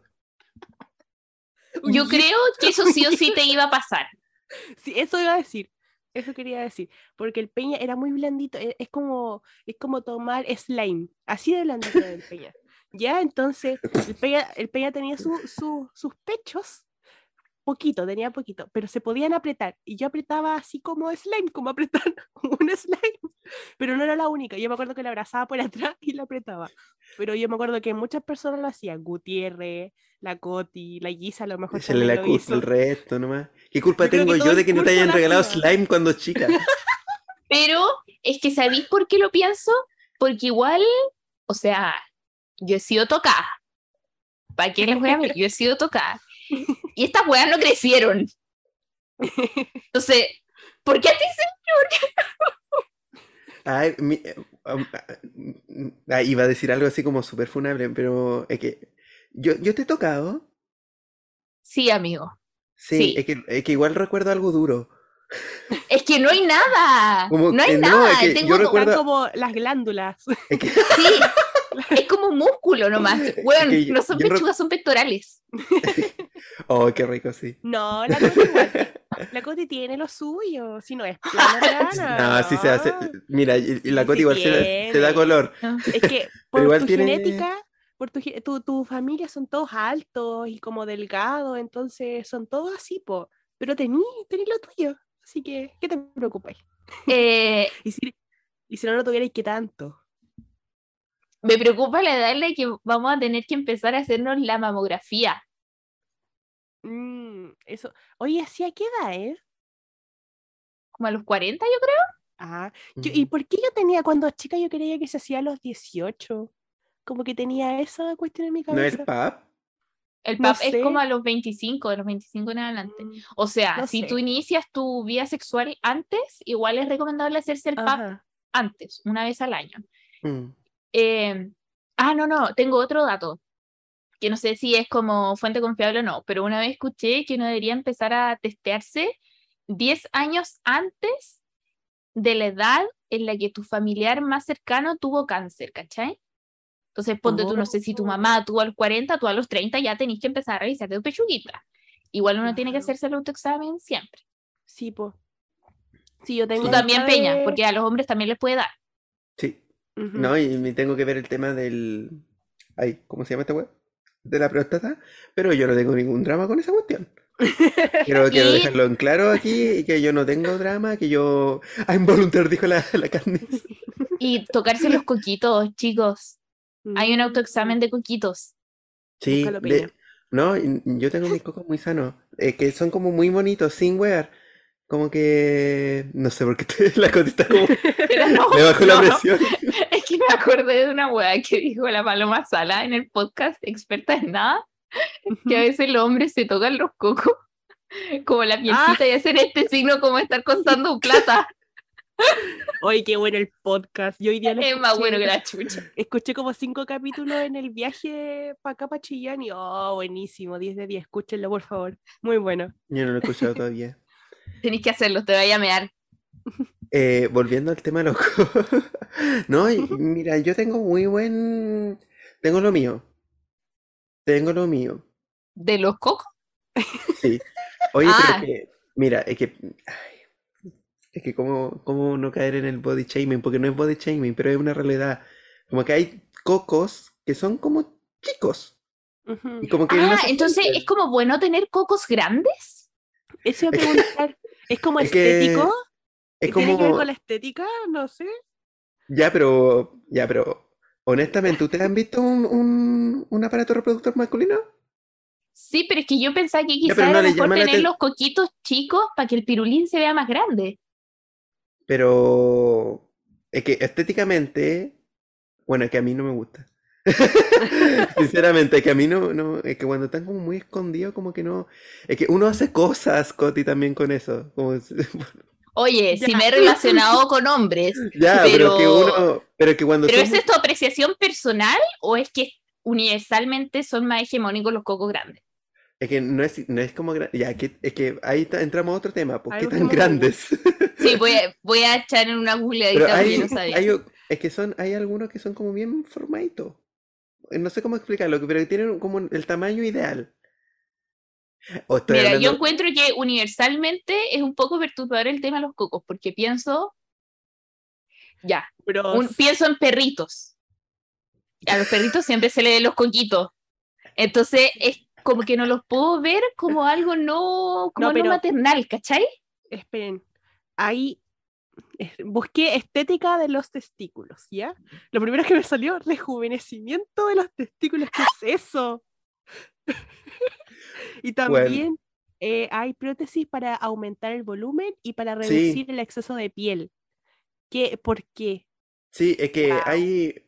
Yo creo que eso sí o sí te iba a pasar. Sí, eso iba a decir. Eso quería decir. Porque el peña era muy blandito. E, es como, es como tomar slime. Así de blandito el peña. Ya, entonces, el peña, el peña tenía sus pechos poquito, tenía poquito, pero se podían apretar. Y yo apretaba así como slime, como apretar un slime. Pero no era la única. Yo me acuerdo que la abrazaba por atrás y la apretaba. Pero yo me acuerdo que muchas personas lo hacían. Gutiérrez, la Coti, la Guisa, a lo mejor. Se le la culpa el resto nomás. ¿Qué culpa tengo yo de que no te hayan regalado slime cuando chica? Pero es que ¿sabéis por qué lo pienso? Porque igual, o sea, yo he sido tocada. ¿Para qué les voy a Yo he sido tocada. Y estas weas no crecieron. Entonces, ¿por qué a ti, señor? Ay, eh, um, ah, iba a decir algo así como súper funable, pero es que yo, yo te he tocado. Sí, amigo. Sí, Es, que, es, que, igual recuerdo algo duro. Es que no hay nada. no hay nada. Tengo yo recuerdo... como las glándulas. Es que... Sí. Es como músculo nomás. Bueno, no son pechugas, son pectorales. oh, qué rico, sí. No, la Coti igual. La Coti tiene lo suyo, si no es plana. No, sí se hace. Mira, y la Coti igual se, da color. Es que por tu genética, por tu, tu, familia son todos altos y como delgados, entonces son todos así, po. Pero tení, tení lo tuyo. Así que, ¿qué te preocupáis? Eh, y, si, y si no lo tuvierais, ¿qué tanto? Me preocupa la edad en la que vamos a tener que empezar a hacernos la mamografía. Mm, eso. Oye, ¿así a qué edad, eh? Como a los 40, yo creo. Ah, yo- ¿y por qué yo tenía cuando chica yo creía que se hacía a los 18? Como que tenía esa cuestión en mi ¿No es cabeza. pub? El No PAP es como a los 25, de los 25 en adelante. Mm, O sea, no si tú inicias tu vida sexual antes, igual es recomendable hacerse el PAP Ajá. antes, una vez al año. Mm. Eh, ah, no, no, tengo otro dato, que no sé si es como fuente confiable o no, pero una vez escuché que uno debería empezar a testearse 10 años antes de la edad en la que tu familiar más cercano tuvo cáncer, ¿cachai? Entonces, ponte tú, no sé si tu Oh. mamá tuvo a los 40, tú a los 30 ya tenés que empezar a revisarte tu pechuguita. Igual uno tiene que hacerse el autoexamen siempre. Sí, pues. Sí, yo tengo. Tú también, esta Peña, de- porque a los hombres también les puede dar. Sí. Ujú. No, y me tengo que ver el tema del... Ay, ¿cómo se llama esta web? De la próstata. Pero yo no tengo ningún drama con esa cuestión. Quiero, quiero Y- dejarlo en claro aquí, que yo no tengo drama, que yo... Ah, involuntario, dijo la, la carne. Y tocarse los coquitos, chicos. Hay un Mm. autoexamen de coquitos. Sí, de- no, y- yo tengo mis cocos muy sanos, eh, que son como muy bonitos, sin wear. Como que... No sé por qué te- la cotita como... No, Le bajó la no, presión. Es que me acordé de una weá que dijo la Paloma Sala en el podcast Experta en Nada, que a veces los hombres se tocan los cocos como la pielcita y hacen este signo como estar contando plata. Oye, qué bueno el podcast. Yo hoy día lo Es más escuché- bueno que la chucha. Escuché como cinco capítulos en el viaje para acá, para Chillán, y oh, buenísimo, 10 de 10. Escúchenlo, por favor. Muy bueno. Yo no lo he escuchado todavía. Tenéis que hacerlo, te vaya a mear. Eh, volviendo al tema loco. No, mira, yo tengo muy buen... Tengo lo mío. Tengo lo mío. ¿De los cocos? Sí. Oye, Ah. pero que... Mira, es que... ay, es que cómo, cómo no caer en el body shaming, porque no es body shaming, pero es una realidad. Como que hay cocos que son como chicos. Ujú. Y como que no Ah, entonces es como bueno tener cocos grandes. Eso iba a preguntar. ¿Es como Es que estético? Es ¿Tiene que ver como... con la estética? No sé. Ya, pero... Ya, pero... Honestamente, ¿ustedes han visto un, un, un aparato reproductor masculino? Sí, pero es que yo pensaba que quizás no era mejor tener los coquitos chicos para que el pirulín se vea más grande. Pero es que estéticamente, bueno, es que a mí no me gusta. Sinceramente, es que a mí no, no, es que cuando están como muy escondidos, como que no, es que uno hace cosas, Coti, también con eso. Como, Oye, si me he relacionado con hombres, ya, pero, que uno, pero que cuando ¿pero son es esto apreciación personal o es que universalmente son más hegemónicos los cocos grandes? es que no es, no es como, ya, que, es que ahí entramos a otro tema, ¿por qué Algo que tan grandes? Sí, voy a, voy a echar en una googleadita porque hay, no sabía. hay es que son, hay algunos que son como bien formaditos. Eh, No sé cómo explicarlo, pero que tienen como el tamaño ideal. O estoy Mira, yo encuentro que universalmente es un poco perturbador el tema de los cocos, porque pienso, ya, Pero un- pienso en perritos. A los perritos siempre se le ven los coquitos. Entonces, es como que no los puedo ver como algo no, como no, pero- maternal, ¿cachai? esperen. Ahí eh, busqué estética de los testículos, ¿ya? Lo primero que me salió, rejuvenecimiento de los testículos. ¿Qué es eso? y también eh, hay prótesis para aumentar el volumen y para Sí. reducir el exceso de piel. ¿Qué? ¿Por qué? Sí, es que Wow. hay.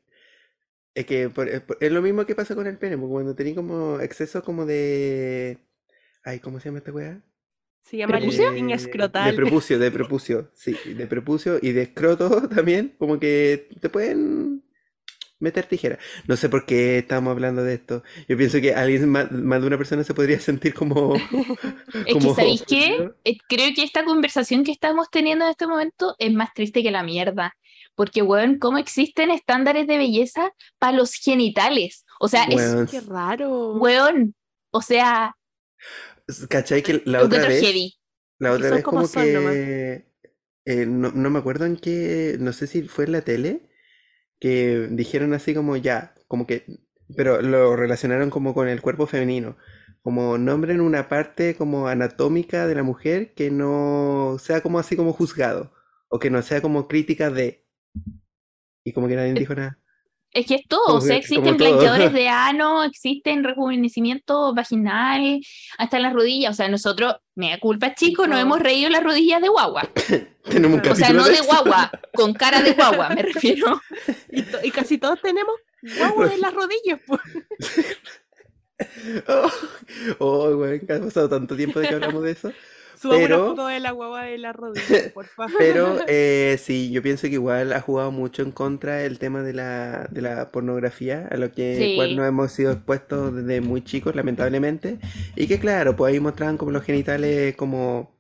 Es que por- es por- es lo mismo que pasa con el pene, porque cuando tenés como exceso como de. Ay, ¿cómo se llama esta weá? Se llama ¿Prepucio? lifting Eh, escrotal. De prepucio, de prepucio, sí, de prepucio y de escroto también, como que te pueden meter tijera. No sé por qué estamos hablando de esto. Yo pienso que alguien, más, más de una persona se podría sentir como... Es que, como ¿sabéis qué? Eh, Creo que esta conversación que estamos teniendo en este momento es más triste que la mierda. Porque, weón, ¿cómo existen estándares de belleza para los genitales? O sea, es, Weón, Qué raro. weón, o sea, ¿cachai que la otra vez... heavy. La otra vez como que eh, no, no me acuerdo en qué, no sé si fue en la tele, que dijeron así como ya, como que, pero lo relacionaron como con el cuerpo femenino, como nombren una parte como anatómica de la mujer que no sea como así como juzgado, o que no sea como crítica de, y como que nadie dijo nada. Es que es todo, Como o sea, existen blanqueadores de ano, existen rejuvenecimiento vaginal, hasta en las rodillas. O sea, nosotros, me da culpa, chicos, nos hemos reído en las rodillas de guagua. Tenemos un O sea, no de guagua, con cara de guagua, me refiero. Y, to- y casi todos tenemos guagua en las rodillas. pues. Oh, oh, güey, ha pasado tanto tiempo de que hablamos de eso. Pero- una foto de la guagua de las rodillas, por favor. Pero eh, sí, yo pienso que igual ha jugado mucho en contra el tema de la, de la pornografía, a lo que Sí. nos hemos sido expuestos desde muy chicos, lamentablemente. Y que claro, pues ahí mostraban como los genitales como,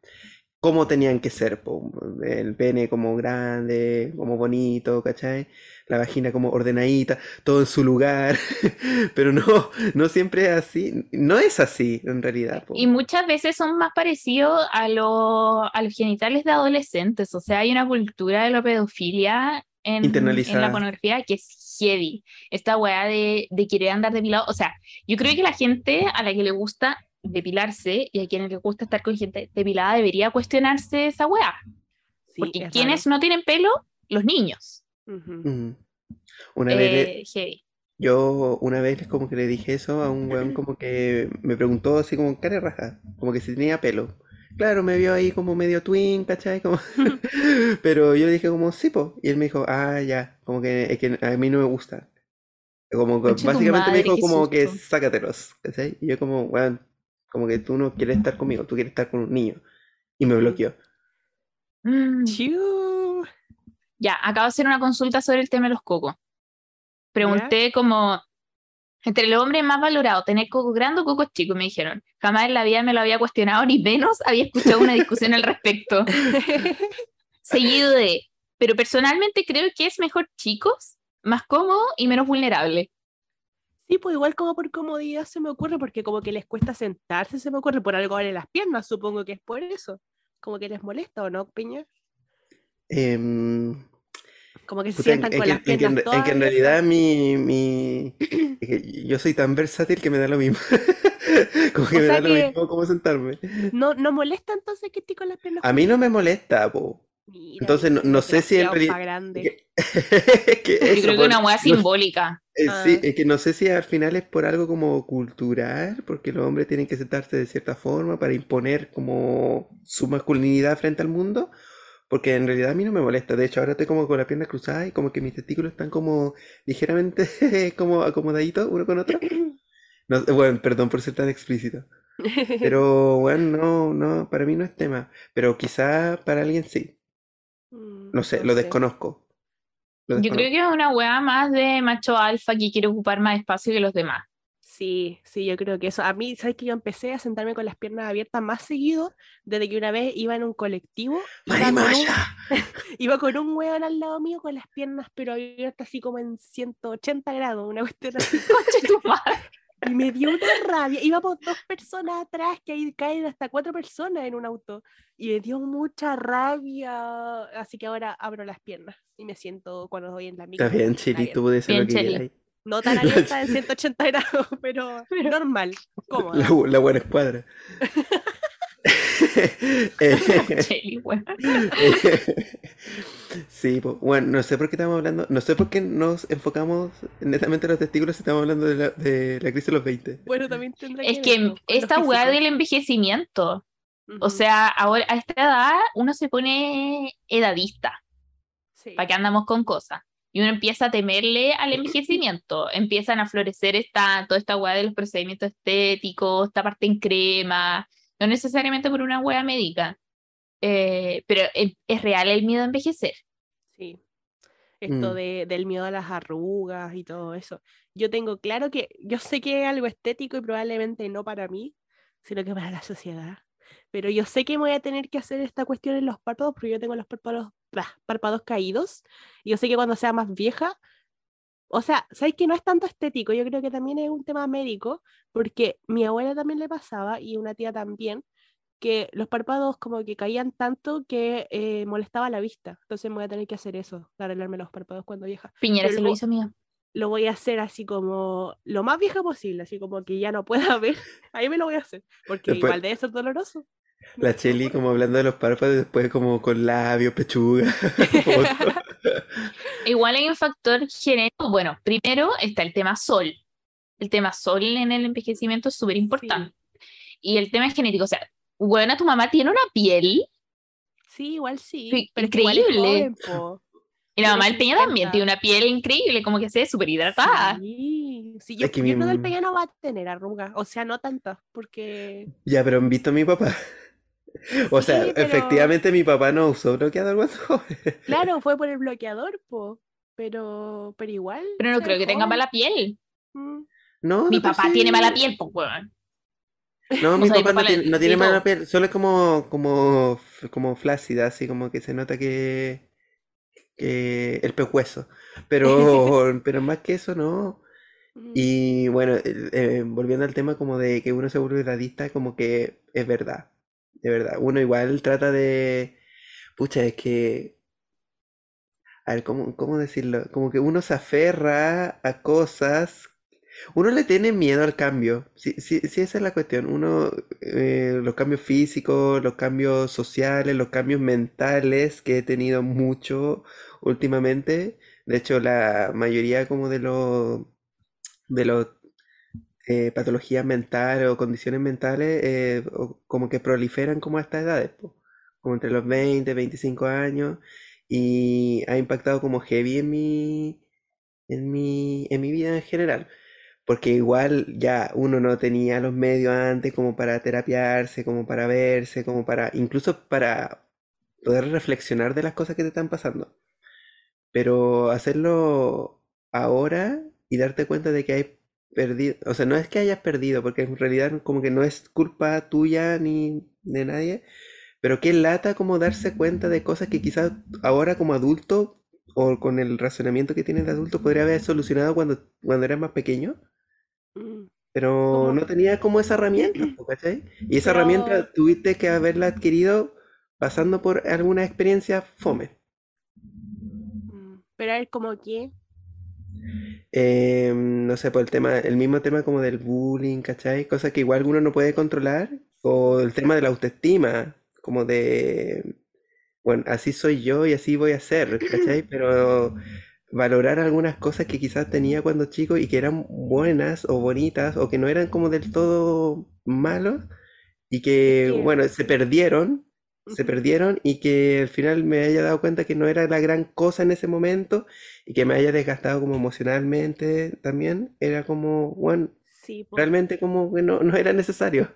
como tenían que ser, po, el pene como grande, como bonito, ¿cachai? La vagina como ordenadita, todo en su lugar. Pero no, no siempre es así. No es así en realidad. po. Y muchas veces son más parecidos a, lo- a los genitales de adolescentes. O sea, hay una cultura de la pedofilia en, en la pornografía que es heavy. Esta weá de, de querer andar depilado. O sea, yo creo que la gente a la que le gusta depilarse y a quienes les gusta estar con gente depilada debería cuestionarse esa weá. Sí, Porque es quienes no tienen pelo, los niños. Una vez le- Eh, heavy. Yo una vez como que le dije eso a un weón como que me preguntó así como cara de raja, como que si tenía pelo. Claro, me vio ahí como medio twin, ¿cachai? Como... Pero yo le dije como, sí, po. Y él me dijo, ah, ya, como que es que a mí no me gusta. Como que básicamente me madre, dijo qué como que sácatelos, ¿cachai? Y yo como, weón, como que tú no quieres estar conmigo, tú quieres estar con un niño. Y me bloqueó. Mm. Ya, acabo de hacer una consulta sobre el tema de los cocos. Pregunté como, entre los hombres más valorados, tener cocos grandes o cocos chicos, me dijeron. Jamás en la vida me lo había cuestionado, ni menos había escuchado una discusión al respecto. Seguido de, pero personalmente creo que es mejor chicos, más cómodo y menos vulnerable. Sí, pues igual como por comodidad se me ocurre, porque como que les cuesta sentarse, se me ocurre, por algo en las piernas, supongo que es por eso. Como que les molesta, ¿o no, Peña? Em, Como que se Puta, sientan en con las en piernas en que en realidad mi, mi yo soy tan versátil que me da lo mismo. Como que O me da lo mismo cómo sentarme. No, no molesta entonces que esté con las piernas A mí no me molesta, po. Mira, Entonces, no- no sé si en realidad- pa' grande. Que- es que Yo creo que una hueá no- simbólica. eh, Ah. sí, es que no sé si al final es por algo como cultural, porque los hombres tienen que sentarse de cierta forma para imponer como su masculinidad frente al mundo, porque en realidad a mí no me molesta. De hecho, ahora estoy como con la pierna cruzada y como que mis testículos están como ligeramente como acomodaditos uno con otro. No, bueno, perdón por ser tan explícito. Pero bueno, no, no, para mí no es tema. Pero quizá para alguien sí. Mm, No sé, no lo sé. desconozco. Lo Yo creo que es una hueá más de macho alfa que quiere ocupar más espacio que los demás. Sí, sí, yo creo que eso. A mí, ¿sabes que Yo empecé a sentarme con las piernas abiertas más seguido desde que una vez iba en un colectivo. Iba con un, ¡Marimaya! iba con un weón al lado mío con las piernas pero abiertas así como en 180 grados, una cuestión así. Conche tu madre. Y me dio una rabia. Íbamos dos personas atrás, que ahí caen hasta cuatro personas en un auto. Y me dio mucha rabia. Así que ahora abro las piernas y me siento cuando voy en la micro. Está bien. Chili, tú puedes lo que quieras. No tan abierta en 180 grados, pero, Pero- normal, cómoda. La buena escuadra. Eh. Sí, po. bueno, no sé por qué estamos hablando, no sé por qué nos enfocamos netamente en los testículos si estamos hablando de la, de la crisis de los 20. Bueno, también tendrá Es que con lo esta weá del envejecimiento, o Ujú, sea, ahora a esta edad uno se pone edadista, sí. para que andamos con cosas. Y uno empieza a temerle al envejecimiento. Empiezan a florecer esta, toda esta weá de los procedimientos estéticos, esta parte en crema, no necesariamente por una weá médica. Eh, pero es, es real el miedo a envejecer. Sí. Esto Mm. de, del miedo a las arrugas y todo eso. Yo tengo claro que yo sé que es algo estético y probablemente no para mí, sino que para la sociedad. Pero yo sé que me voy a tener que hacer esta cuestión en los párpados porque yo tengo los párpados, bah, párpados caídos. Y yo sé que cuando sea más vieja, o sea, ¿sabes que no es tanto estético? Yo creo que también es un tema médico, porque mi abuela también le pasaba y una tía también, que los párpados como que caían tanto que eh, molestaba la vista. Entonces me voy a tener que hacer eso, arreglarme los párpados cuando vieja. Piñera Pero se lo luego- hizo mío. Lo voy a hacer así como lo más vieja posible, así como que ya no pueda ver. Ahí me lo voy a hacer, porque Después- igual debe ser doloroso. La Cheli como hablando de los párpados, después como con labios, pechuga. igual hay un factor genético. Bueno, primero está el tema sol. El tema sol en el envejecimiento es súper importante. Y el tema es genético. O sea, bueno, tu mamá tiene una piel Sí, igual sí. Sí, pero igual increíble. Y la mamá del Peña también 50. tiene una piel increíble, como que se ve súper hidratada. Sí, sí, yo, Es que yo mi creo que el Peña no va a tener arrugas, o sea, no tantas, porque... Ya, pero han visto a mi papá. O sea, Sí, pero- efectivamente mi papá no usó bloqueador cuando joven. Claro, fue por el bloqueador, po, pero, pero igual. Pero no creo que tenga mala piel. Mm. No, Mi por papá tiene mala piel, pues, weón. No, mi sea, mi papá no tiene, no mala piel, solo es como, como, como flácida, así como que se nota que, que el pecueso. Pero, pero más que eso, no. Mm. Y bueno, el- eh, volviendo al tema como de que uno se vuelve radista, como que es verdad, de verdad. Uno igual trata de, pucha, es que, a ver, ¿cómo, cómo decirlo? Como que uno se aferra a cosas, uno le tiene miedo al cambio, sí, sí, sí, esa es la cuestión. Uno, eh, los cambios físicos, los cambios sociales, los cambios mentales que he tenido mucho últimamente. De hecho, la mayoría como de los de los eh, patologías mentales o condiciones mentales eh, como que proliferan como a estas edades, po, como entre los 20, 25 años y ha impactado como heavy en mi en mi en mi vida en general, porque igual ya uno no tenía los medios antes como para terapiarse, como para verse, como para incluso para poder reflexionar de las cosas que te están pasando. Pero hacerlo ahora y darte cuenta de que hay perdido, o sea, no es que hayas perdido, porque en realidad como que no es culpa tuya ni de nadie, pero qué lata como darse cuenta de cosas que quizás ahora como adulto o con el razonamiento que tienes de adulto podría haber solucionado cuando, cuando eras más pequeño, Mm. pero no tenía como esa herramienta. Y esa Pero- herramienta tuviste que haberla adquirido pasando por alguna experiencia fome. Mm. Pero a ver, como que... Eh, no sé, por el tema, el mismo tema como del bullying, ¿cachai? Cosas que igual uno no puede controlar. O el tema de la autoestima, como de, bueno, así soy yo y así voy a ser, ¿cachai? Pero valorar algunas cosas que quizás tenía cuando chico y que eran buenas o bonitas o que no eran como del todo malos y que- bueno, se perdieron, se perdieron y que al final me haya dado cuenta que no era la gran cosa en ese momento y que me haya desgastado como emocionalmente también, era como, bueno, Sí, realmente como que no, no era necesario.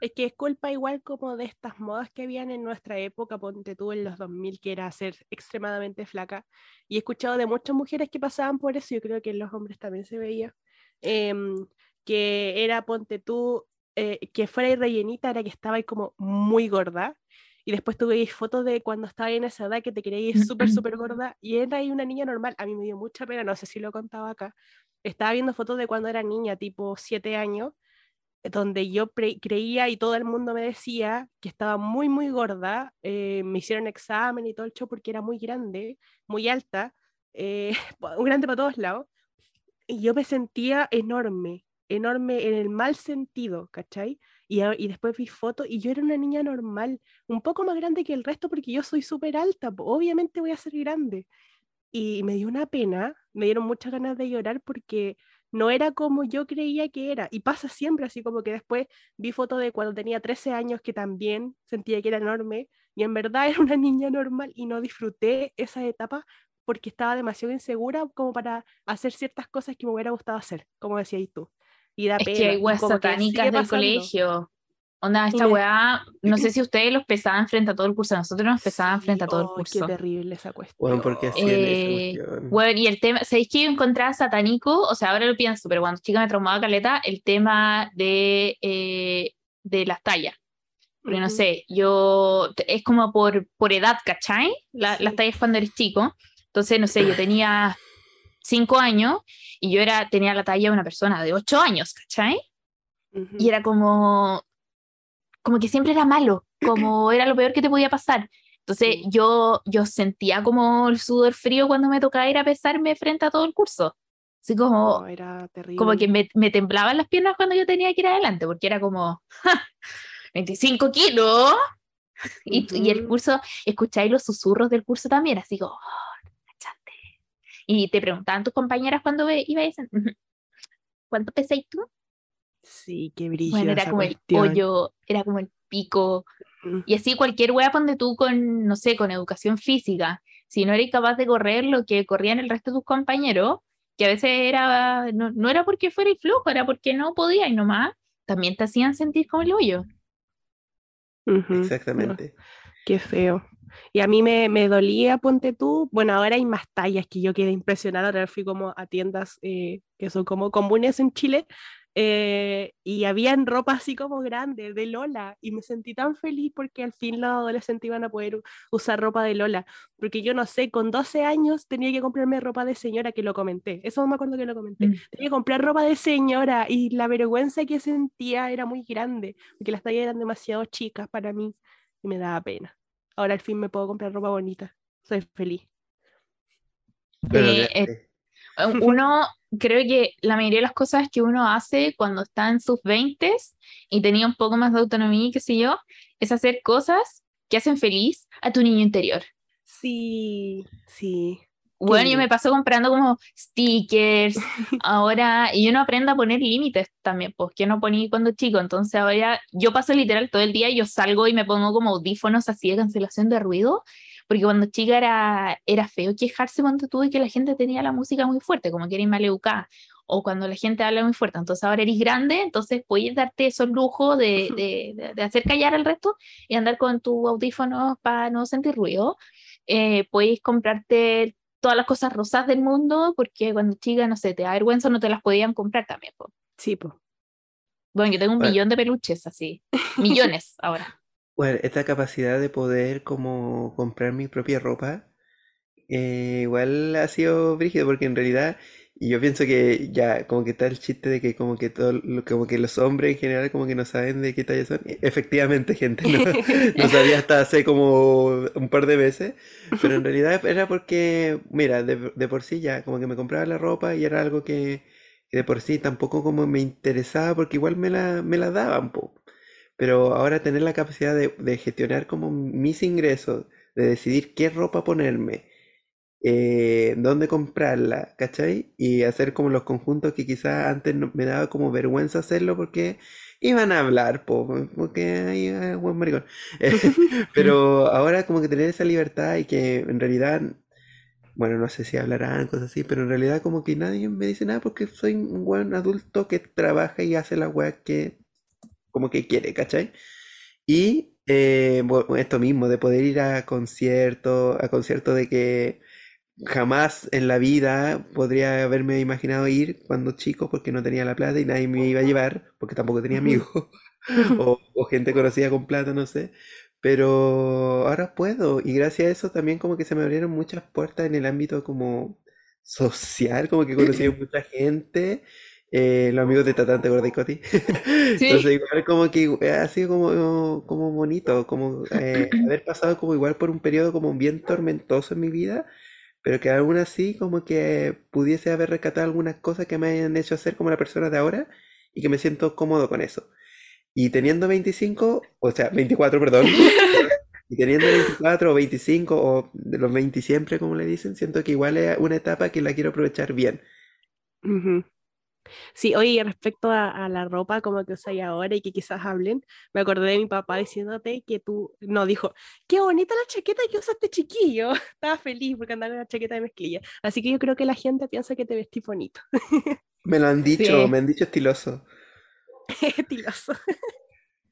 Es que es culpa igual como de estas modas que habían en nuestra época, ponte tú en los 2000, que era ser extremadamente flaca. Y he escuchado de muchas mujeres que pasaban por eso, yo creo que en los hombres también se veía, em, que era, ponte tú, eh, que fuera rellenita, era que estaba ahí como muy gorda. Y después tú veis fotos de cuando estaba en esa edad que te creías súper, súper gorda. Y era ahí una niña normal. A mí me dio mucha pena, no sé si lo contaba acá. Estaba viendo fotos de cuando era niña, tipo 7 años donde yo creía y todo el mundo me decía que estaba muy, muy gorda. eh, me hicieron examen y todo el show porque era muy grande, muy alta, eh, grande para todos lados. Y yo me sentía enorme, enorme en el mal sentido, ¿cachai? Y, y después vi fotos y yo era una niña normal, un poco más grande que el resto porque yo soy súper alta, obviamente voy a ser grande. Y me dio una pena, me dieron muchas ganas de llorar porque no era como yo creía que era. Y pasa siempre así como que después vi fotos de cuando tenía 13 años que también sentía que era enorme y en verdad era una niña normal y no disfruté esa etapa porque estaba demasiado insegura como para hacer ciertas cosas que me hubiera gustado hacer, como decías tú. Y da Es pena. que hay weas satánicas del pasando. colegio. Onda, esta me- weá, no sé si ustedes los pesaban frente a todo el curso, nosotros nos pesaban Sí, frente a todo el oh, curso. Qué terrible esa cuestión. Bueno, porque así es Eh, esa cuestión. Bueno, y el tema, ¿sabéis que yo encontraba satánico? O sea, ahora lo pienso, pero cuando chica me traumaba caleta el tema de, eh, de las tallas. Porque no Ujú. sé, yo, es como por, por edad, ¿cachai? La- Sí. Las tallas cuando eres chico. Entonces, no sé, yo tenía cinco años y yo era, tenía la talla de una persona de ocho años, ¿cachai? Y era como, como que siempre era malo, como era lo peor que te podía pasar. Entonces yo, yo sentía como el sudor frío cuando me tocaba ir a pesarme frente a todo el curso. Así como, No, era terrible. como que me, me temblaban las piernas cuando yo tenía que ir adelante, porque era como, ¡ja! 25 kilos. Y, y el curso, escucháis los susurros del curso también, así como, "Oh. Y te preguntaban tus compañeras cuando ve- ibas, "Ujú, ¿cuánto pesáis tú? Sí, qué brillo. Bueno, era esa como el hoyo, era como el pico. Mm. Y así cualquier wea ponte tú con, no sé, con educación física. Si no eres capaz de correr lo que corrían el resto de tus compañeros, que a veces era, no, no era porque fuera flojo, era porque no podía y nomás, también te hacían sentir como el hoyo. Exactamente. Qué feo. Y a mí me, me dolía, ponte tú. Bueno, ahora hay más tallas que yo quedé impresionada. Ahora fui como a tiendas eh, que son como comunes en Chile eh, y habían ropa así como grande, de Lola. Y me sentí tan feliz porque al fin los adolescentes iban a poder usar ropa de Lola. Porque yo no sé, con 12 años tenía que comprarme ropa de señora, que lo comenté. Eso me acuerdo que lo comenté. Mm. Tenía que comprar ropa de señora y la vergüenza que sentía era muy grande, porque las tallas eran demasiado chicas para mí y me daba pena. Ahora al fin me puedo comprar ropa bonita. Soy feliz. Pero Eh, eh, grande. uno, creo que la mayoría de las cosas que uno hace cuando está en sus 20 y tenía un poco más de autonomía, qué sé yo, es hacer cosas que hacen feliz a tu niño interior. Sí, sí. Bueno, yo lindo. me paso comprando como stickers ahora, y uno aprende a poner límites también, pues que no ponía cuando chico, entonces ahora yo paso literal todo el día, yo salgo y me pongo como audífonos así de cancelación de ruido, porque cuando chica era, era feo quejarse cuando tuve que la gente tenía la música muy fuerte, como que era maleducada, o cuando la gente habla muy fuerte, entonces ahora eres grande, entonces puedes darte esos lujos de, de, de- de hacer callar al resto y andar con tus audífonos para no sentir ruido. Eh, puedes comprarte todas las cosas rosas del mundo, porque cuando chica, no sé, te da vergüenza, no te las podían comprar también. po. Sí, pues. Bueno, yo tengo un Bueno. millón de peluches así, millones ahora. Bueno, esta capacidad de poder como comprar mi propia ropa, eh, igual ha sido brígido porque en realidad, y yo pienso que ya como que está el chiste de que como que todo, como que los hombres en general como que no saben de qué talla son. Efectivamente, gente, no, no sabía hasta hace como un par de meses, pero en realidad era porque, mira, de, de por sí ya como que me compraba la ropa y era algo que, que de por sí tampoco como me interesaba porque igual me la, me la daban, po. Pero ahora tener la capacidad de, de gestionar como mis ingresos, de decidir qué ropa ponerme, eh, dónde comprarla, ¿cachai? Y hacer como los conjuntos que quizás antes me daba como vergüenza hacerlo porque iban a hablar, po, porque ay, ay, buen maricón. Eh, Pero ahora como que tener esa libertad y que en realidad, bueno, no sé si hablarán, cosas así, pero en realidad como que nadie me dice nada porque soy un buen adulto que trabaja y hace la weá que como que quiere, ¿cachai? Y eh, bu- esto mismo, de poder ir a conciertos, a conciertos de que jamás en la vida podría haberme imaginado ir cuando chico porque no tenía la plata y nadie me iba a llevar, porque tampoco tenía amigos o, o gente conocida con plata, no sé. Pero ahora puedo y gracias a eso también como que se me abrieron muchas puertas en el ámbito como social, como que conocí a mucha gente, eh, los amigos de Tatán, ¿te acuerdas de Coti? Entonces igual como que ha sido como, como bonito, como eh, haber pasado como igual por un periodo como bien tormentoso en mi vida, pero que aún así como que pudiese haber rescatado algunas cosas que me hayan hecho ser como la persona de ahora y que me siento cómodo con eso. Y teniendo 25, o sea, 24, perdón, y teniendo 24 o 25 o de los 20 siempre, como le dicen, siento que igual es una etapa que la quiero aprovechar bien. Ujú. Sí, oye, y respecto a, a la ropa como que usáis ahora y que quizás hablen, me acordé de mi papá diciéndote que tú, no, dijo, qué bonita la chaqueta que usaste chiquillo. Estaba feliz porque andaba con una chaqueta de mezclilla. Así que yo creo que la gente piensa que te vestí bonito. Me lo han dicho, Sí. me han dicho estiloso. Estiloso.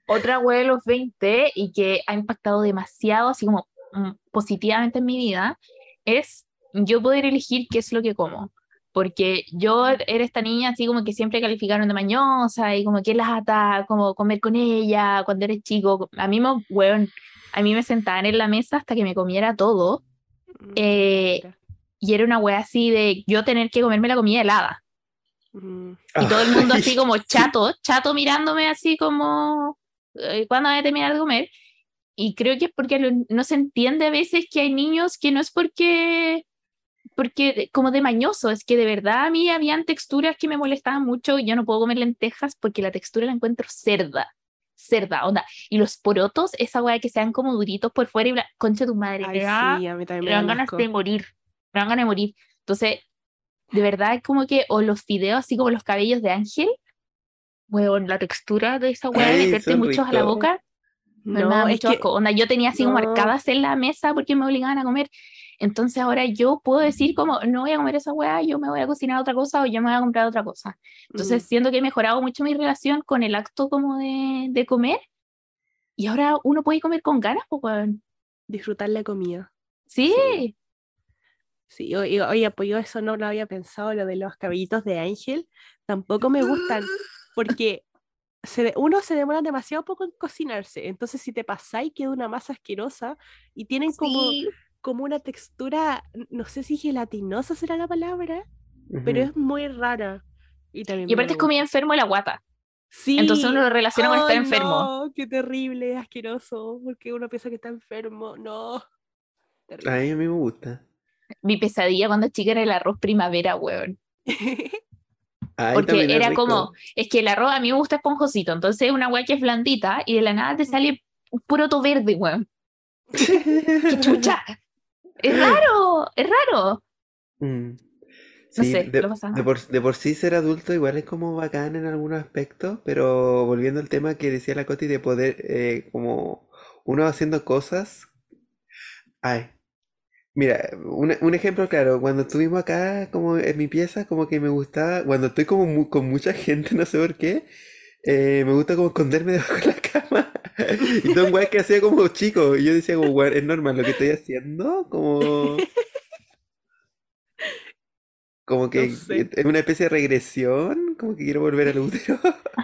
Otra wea de los 20 y que ha impactado demasiado, así como mm, positivamente en mi vida, es yo poder elegir qué es lo que como. Porque yo era esta niña así como que siempre calificaron de mañosa y como que lata, como comer con ella cuando eres chico. A mí me, weón, a mí me sentaban en la mesa hasta que me comiera todo Mm, Eh, y era una wea así de yo tener que comerme la comida helada. Mm, Y todo el mundo así como chato, chato mirándome así como, eh, ¿cuándo voy a terminar de comer? Y creo que es porque no se entiende a veces que hay niños que no es porque, porque como de mañoso, es que de verdad a mí habían texturas que me molestaban mucho y yo no puedo comer lentejas porque la textura la encuentro cerda, cerda, onda. Y los porotos, esa weá que sean como duritos por fuera y bla- concha de tu madre, Ay, me da- sí, a mí también me me dan ganas de morir, me dan ganas de morir. Entonces, de verdad es como que, o los fideos así como los cabellos de Ángel, weón, la textura de esa weá, meterte muchos a la boca, me No, da es mucho que asco. Onda, yo tenía así como no. marcadas en la mesa porque me obligaban a comer. Entonces ahora yo puedo decir como, no voy a comer esa weá, yo me voy a cocinar otra cosa o yo me voy a comprar otra cosa. Entonces Mm, siento que he mejorado mucho mi relación con el acto como de, de comer. Y ahora uno puede comer con ganas, pues, disfrutar la comida. Sí, Sí. Sí, oye, pues yo eso no lo había pensado, lo de los cabellitos de Ángel, tampoco me gustan, porque se uno se demora demasiado poco en cocinarse, entonces si te pasáis queda una masa asquerosa y tienen como, sí. Como una textura, no sé si gelatinosa será la palabra, pero es muy rara. Y, también Y aparte es comida enfermo de la guata. Sí. Entonces uno lo relaciona con estar enfermo. No, qué terrible, asqueroso, porque uno piensa que está enfermo. No. Terrible. A mí me gusta. Mi pesadilla cuando chica era el arroz primavera, weón. Ay, Porque era rico. como, es que el arroz a mí me gusta esponjosito, entonces una weá que es blandita y de la nada te sale un poroto verde, weón. ¡Qué chucha! Es raro, es raro. Mm. No sé, de, lo de por, de por sí ser adulto igual es como bacán en algunos aspectos, pero volviendo al tema que decía la Coti de poder, eh, como uno haciendo cosas. Ay, mira, un, un ejemplo claro, cuando estuvimos acá como en mi pieza, como que me gustaba, cuando estoy como mu- con mucha gente, no sé por qué, eh, me gusta como esconderme debajo de la cama. Y son weas que hacía como chico, y yo decía como, "Weón, es normal lo que estoy haciendo, como... Como que No sé. es una especie de regresión, como que quiero volver al útero.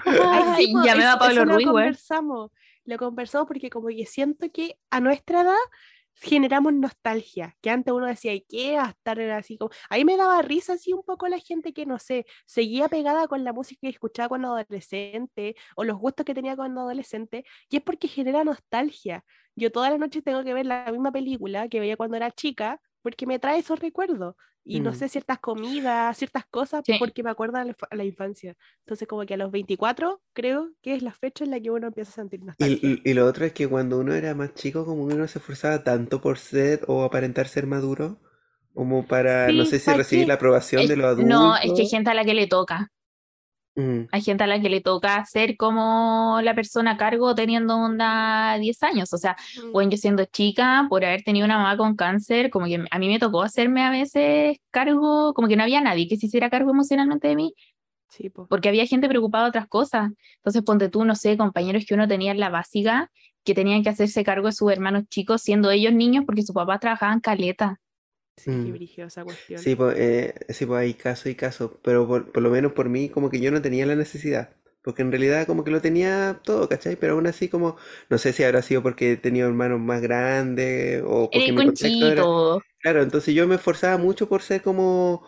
Ay, sí, ya me va Pablo lo Ruiz, weón. conversamos. Lo conversamos porque como que siento que a nuestra edad generamos nostalgia, que antes uno decía, ¿y qué? A estar así como... Ahí me daba risa así un poco la gente que, no sé, seguía pegada con la música que escuchaba cuando adolescente o los gustos que tenía cuando adolescente, y es porque genera nostalgia. Yo todas las noches tengo que ver la misma película que veía cuando era chica porque me trae esos recuerdos. Y no Mm. sé, ciertas comidas, ciertas cosas, Sí. porque me acuerdan a la, infancia. Entonces, como que a los 24, creo que es la fecha en la que uno empieza a sentir Y, nostalgia. y- y lo otro es que cuando uno era más chico, como uno se esforzaba tanto por ser o aparentar ser maduro, como para, no Sí, sé si ¿pa' recibir qué? la aprobación Es- de los no, es que hay adultos. gente a la que le toca. Mm, Hay gente a la que le toca ser como la persona a cargo teniendo onda 10 años. O sea, Mm, bueno, yo siendo chica, por haber tenido una mamá con cáncer, como que a mí me tocó hacerme a veces cargo, como que no había nadie que se hiciera cargo emocionalmente de mí, Sí, po. porque había gente preocupada de otras cosas. Entonces, ponte tú, no sé, compañeros que uno tenía en la básica, que tenían que hacerse cargo de sus hermanos chicos, siendo ellos niños, porque sus papás trabajaban caleta. Sí, qué Mm. brígido esa cuestión. Sí, pues, eh, sí, pues hay caso y caso, pero por, por lo menos por mí como que yo no tenía la necesidad, porque en realidad como que lo tenía todo, ¿cachai? Pero aún así como, no sé si habrá sido porque he tenido hermanos más grandes o porque el mi contexto era... conchito. Claro, entonces yo me esforzaba mucho por ser como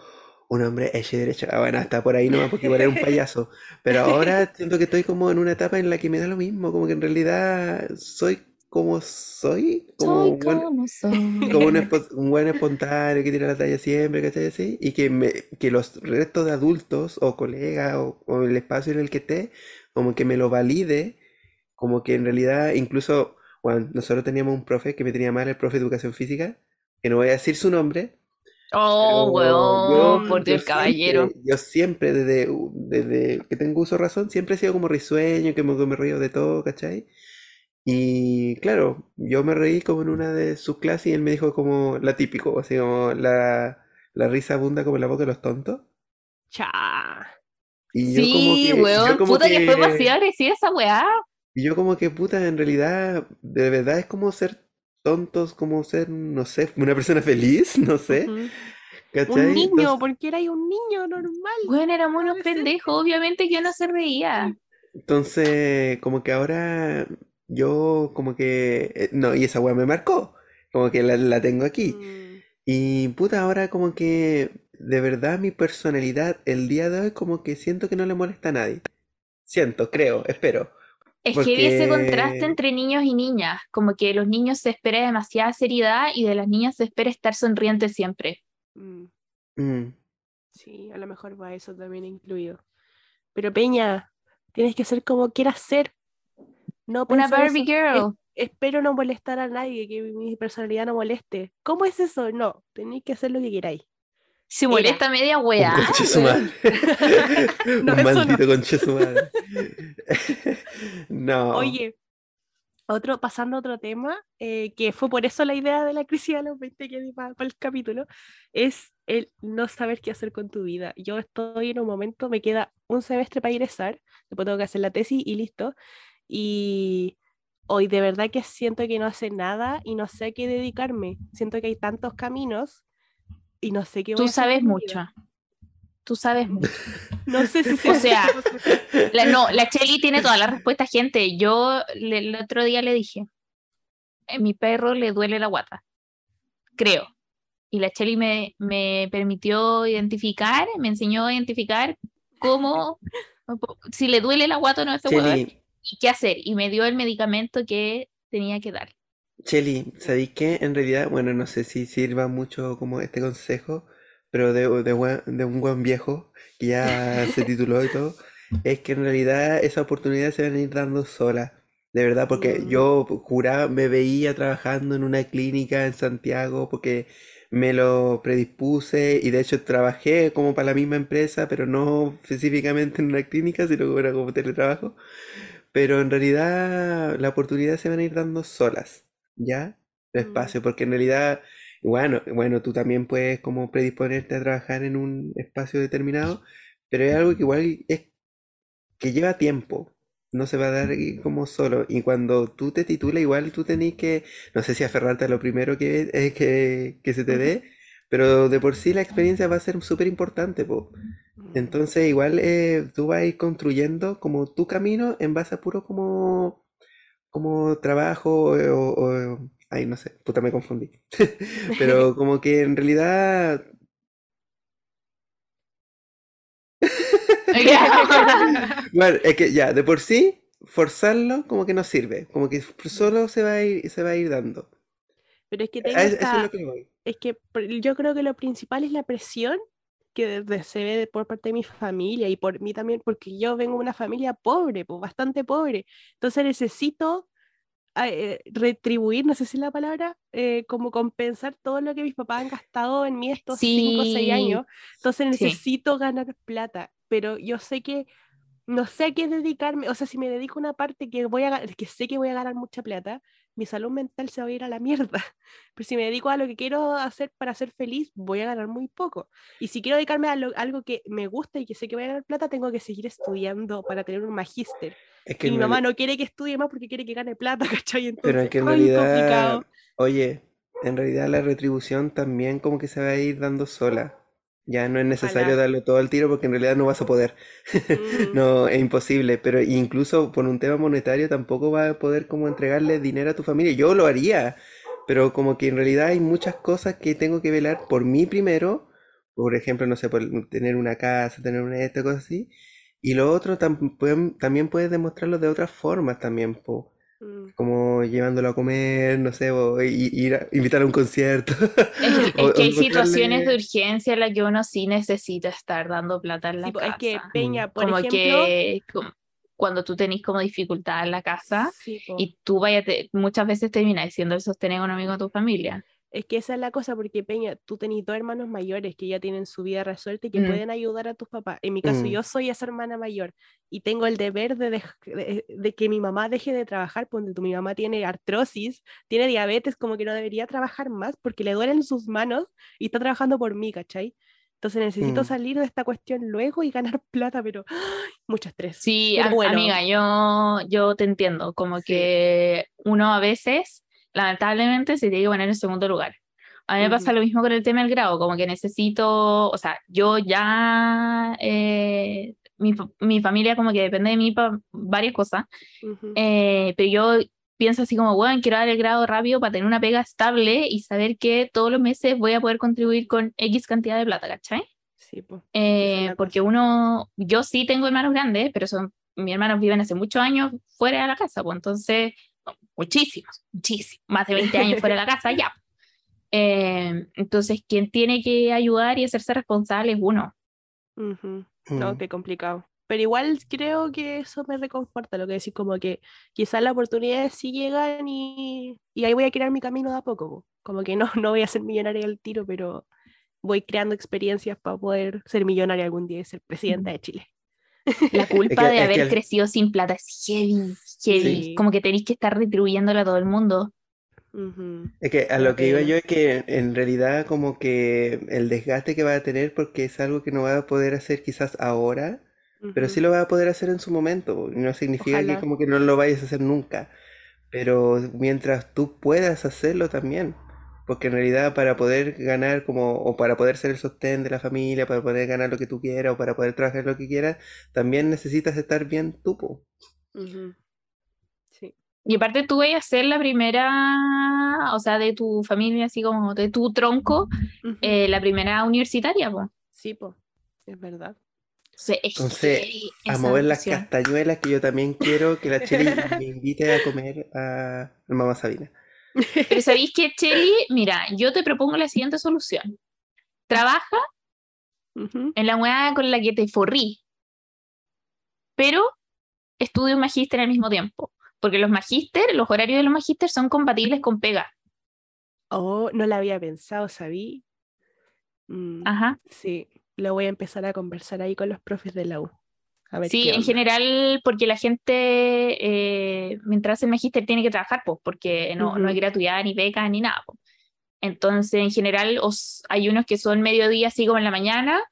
un hombre hecho y derecho. Ah, bueno, hasta por ahí nomás, porque igual era un payaso. Pero ahora siento que estoy como en una etapa en la que me da lo mismo, como que en realidad soy como soy, como Soy un buen, como soy. como un, un buen espontáneo que tira la talla siempre, ¿cachai? Así, y que, me, que los restos de adultos o colegas o, o el espacio en el que esté, como que me lo valide, como que en realidad incluso, bueno, nosotros teníamos un profe que me tenía mal, el profe de educación física, que no voy a decir su nombre, Oh, weón, yo, por Dios, caballero. siempre, yo siempre desde, desde que tengo uso razón, siempre he sido como risueño, que me, me río de todo, ¿cachai? Y claro, yo me reí como en una de sus clases y él me dijo como la típico, así como la, la risa abunda como en la boca de los tontos. Cha. Y yo como Sí, yo weón, como puta que fue demasiado agresiva esa weá. y yo como que puta, en realidad, de verdad es como ser tontos, como ser, no sé, una persona feliz, no sé. ¿cachai? Un niño, Entonces, porque era un niño normal. Bueno, éramos unos pendejos, obviamente que uno se reía. entonces, como que ahora yo como que, eh, no, y esa weá me marcó, como que la, la tengo aquí. Mm, Y puta, ahora como que de verdad mi personalidad el día de hoy como que siento que no le molesta a nadie. Siento, creo, espero. Es que vi ese contraste Porque, entre niños y niñas, como que los niños se espera demasiada seriedad y de las niñas se espera estar sonriente siempre. mm, mm, Sí, a lo mejor va eso también incluido. Pero Peña, tienes que ser como quieras ser. No Una Barbie eso. Es- girl. espero no molestar a nadie, que mi personalidad no moleste. ¿Cómo es eso? No, tenéis que hacer lo que queráis. Se molesta media Un weá. conche su madre. No, Un maldito conche su madre. No. Oye, otro, pasando a otro tema, eh, que fue por eso la idea de la crisis de los 20 que di para el capítulo, es el no saber qué hacer con tu vida. Yo estoy en un momento, me queda un semestre para ingresar, después tengo que hacer la tesis y listo. Y hoy de verdad que siento que no sé nada y no sé a qué dedicarme. Siento que hay tantos caminos y no sé qué voy Tú a sabes mucho. Tú sabes mucho. No sé si O sea, La, no, la Cheli tiene todas las respuestas, gente. Yo le- el otro día le dije, "A mi perro le duele la guata. Creo. Y la Cheli me, me permitió identificar, me enseñó a identificar cómo, si le duele la guata o no a ese huevón, Cheli, y qué hacer. Y me dio el medicamento que tenía que dar. Cheli, ¿sabéis qué? En realidad, bueno, no sé si sirva mucho como este consejo, pero de, de, de un buen viejo que ya se tituló y todo, es que en realidad esas oportunidades se van a ir dando solas. De verdad, porque Mm. yo juraba, me veía trabajando en una clínica en Santiago porque me lo predispuse y de hecho trabajé como para la misma empresa, pero no específicamente en una clínica, sino que era como teletrabajo. Pero en realidad las oportunidades se van a ir dando solas, ¿ya? Mm. Espacio, porque en realidad, bueno, bueno, tú también puedes como predisponerte a trabajar en un espacio determinado, pero es algo que igual es que lleva tiempo, no se va a dar como solo. Y cuando tú te titulas, igual tú tenés que, no sé si aferrarte a lo primero que, eh, que, que se te dé, pero de por sí la experiencia va a ser súper importante, po. Entonces, igual eh, tú vas a ir construyendo como tu camino en base a puro como, como trabajo eh, o, o- ay, no sé, puta, me confundí. Pero como que en realidad, bueno, es que ya, de por sí, forzarlo como que no sirve, como que solo se va a ir, se va a ir dando. Pero es que tengo A es- Eso es esta- lo que voy. Es que yo creo que lo principal es la presión que se ve por parte de mi familia y por mí también, porque yo vengo de una familia pobre, pues bastante pobre. Entonces necesito eh, retribuir, no sé si es la palabra, eh, como compensar todo lo que mis papás han gastado en mí estos 5 o 6 Sí, años. Entonces sí. necesito ganar plata, pero yo sé que no sé a qué dedicarme, o sea, si me dedico a una parte que voy a que sé que voy a ganar mucha plata, mi salud mental se va a ir a la mierda. Pero si me dedico a lo que quiero hacer para ser feliz, voy a ganar muy poco. Y si quiero dedicarme a lo- algo que me gusta y que sé que voy a ganar plata, tengo que seguir estudiando para tener un magíster. Es que Y mi mamá no quiere que estudie más porque quiere que gane plata, ¿cachai? Pero Entonces, es que en realidad, complicado. oye, en realidad la retribución también como que se va a ir dando sola. Ya no es necesario Ojalá. darlo todo al tiro porque en realidad no vas a poder. Mm. No, es imposible. Pero incluso por un tema monetario tampoco vas a poder como entregarle dinero a tu familia. Yo lo haría, pero como que en realidad hay muchas cosas que tengo que velar por mí primero. Por ejemplo, no sé, por tener una casa, tener una esta, cosas así. Y lo otro tam- también puedes demostrarlo de otras formas también, po. Mm. Como llevándolo a comer, no sé, o ir a invitar a un concierto. Es, que- O- es que o hay situaciones de urgencia en las que uno sí necesita estar dando plata en la Sí, po, es que casa. Peña, por como ejemplo, que como- cuando tú tenés como dificultad en la casa sí, y tú vayas, te- muchas veces terminas siendo el sostén económico de tu familia. Es que esa es la cosa, porque Peña, tú tenés dos hermanos mayores que ya tienen su vida resuelta y que Mm. pueden ayudar a tus papás. En mi caso, Mm. yo soy esa hermana mayor y tengo el deber de, de, de que mi mamá deje de trabajar, porque mi mamá tiene artrosis, tiene diabetes, como que no debería trabajar más porque le duelen sus manos y está trabajando por mí, ¿cachai? Entonces necesito Mm. salir de esta cuestión luego y ganar plata, pero ¡ay! mucho estrés. Sí, Pero bueno. amiga, yo, yo te entiendo, como Sí. que uno a veces, lamentablemente, se tiene que poner en segundo lugar. A mí me pasa lo mismo con el tema del grado, como que necesito, o sea, yo ya, eh, mi, mi familia como que depende de mí para varias cosas, Ujú. eh, pero yo pienso así como, bueno, quiero dar el grado rápido para tener una pega estable y saber que todos los meses voy a poder contribuir con X cantidad de plata, ¿cachai? Sí, po. Eh, porque cosa. uno, yo sí tengo hermanos grandes, pero son, mis hermanos viven hace muchos años fuera de la casa, pues entonces, no, muchísimos, muchísimos, más de 20 años fuera de la casa, ya. Eh, entonces, quien tiene que ayudar y hacerse responsable es uno. Ujú. No, Mm. qué complicado. Pero igual creo que eso me reconforta, lo que decís, como que quizás las oportunidades sí llegan y, y ahí voy a crear mi camino de a poco. po. Como que no, no voy a ser millonaria al tiro, pero voy creando experiencias para poder ser millonaria algún día y ser presidenta de Chile. La culpa que- de haber que crecido sin plata es heavy, heavy. Sí. Como que tenéis que estar retribuyéndolo a todo el mundo. Es que a lo que iba yo es que en realidad como que el desgaste que va a tener porque es algo que no va a poder hacer quizás ahora, pero sí lo va a poder hacer en su momento. No significa que como que no lo vayas a hacer nunca, pero mientras tú puedas hacerlo también. Porque en realidad para poder ganar como, o para poder ser el sostén de la familia, para poder ganar lo que tú quieras, o para poder trabajar lo que quieras, también necesitas estar bien tú, po. Ujú. Y aparte tú vas a ser la primera, o sea, de tu familia, así como de tu tronco, eh, la primera universitaria, pues. Sí, po. Es verdad. Entonces, a mover las castañuelas que yo también quiero que la Cheli me invite a comer a la mamá Sabina. Pero ¿sabéis qué, Cheli? Mira, yo te propongo la siguiente solución. Trabaja en la weá con la que te forrí, pero estudia un magíster al mismo tiempo. Porque los magíster, los horarios de los magíster son compatibles con pega. Oh, no la había pensado, ¿sabí? Mm, Ajá. Sí, lo voy a empezar a conversar ahí con los profes de la U. A ver Sí, en general, porque la gente, eh, mientras hace magíster, tiene que trabajar, pues, porque no, no hay Ujú. gratuidad, ni beca, ni nada. Entonces, en general, os, hay unos que son mediodía, así como en la mañana,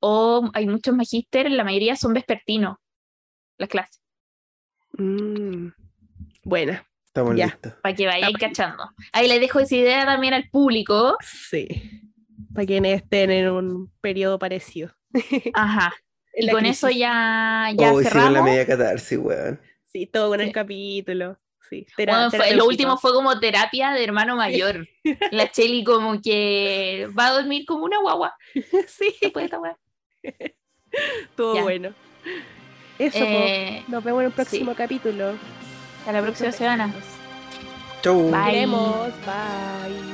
o hay muchos magíster, la mayoría son vespertinos, las clases, Mm, Buena, Estamos Ya. listos. para que vayáis bueno. cachando. Ahí les dejo esa idea también al público. sí. Para quienes estén en un periodo parecido. Ajá. Y con eso ya, ya Oh, hicieron la cerramos. media catarsis, weón. Sí, todo con el Sí. capítulo. Sí, tera- Bueno, fue- lo último fue como terapia de hermano mayor. La Cheli como que va a dormir como una guagua. sí, Después de esta todo Ya. bueno. Eso. Eh, nos vemos en el sí. próximo capítulo. Hasta la próxima semana. Chau. Bye. Bye.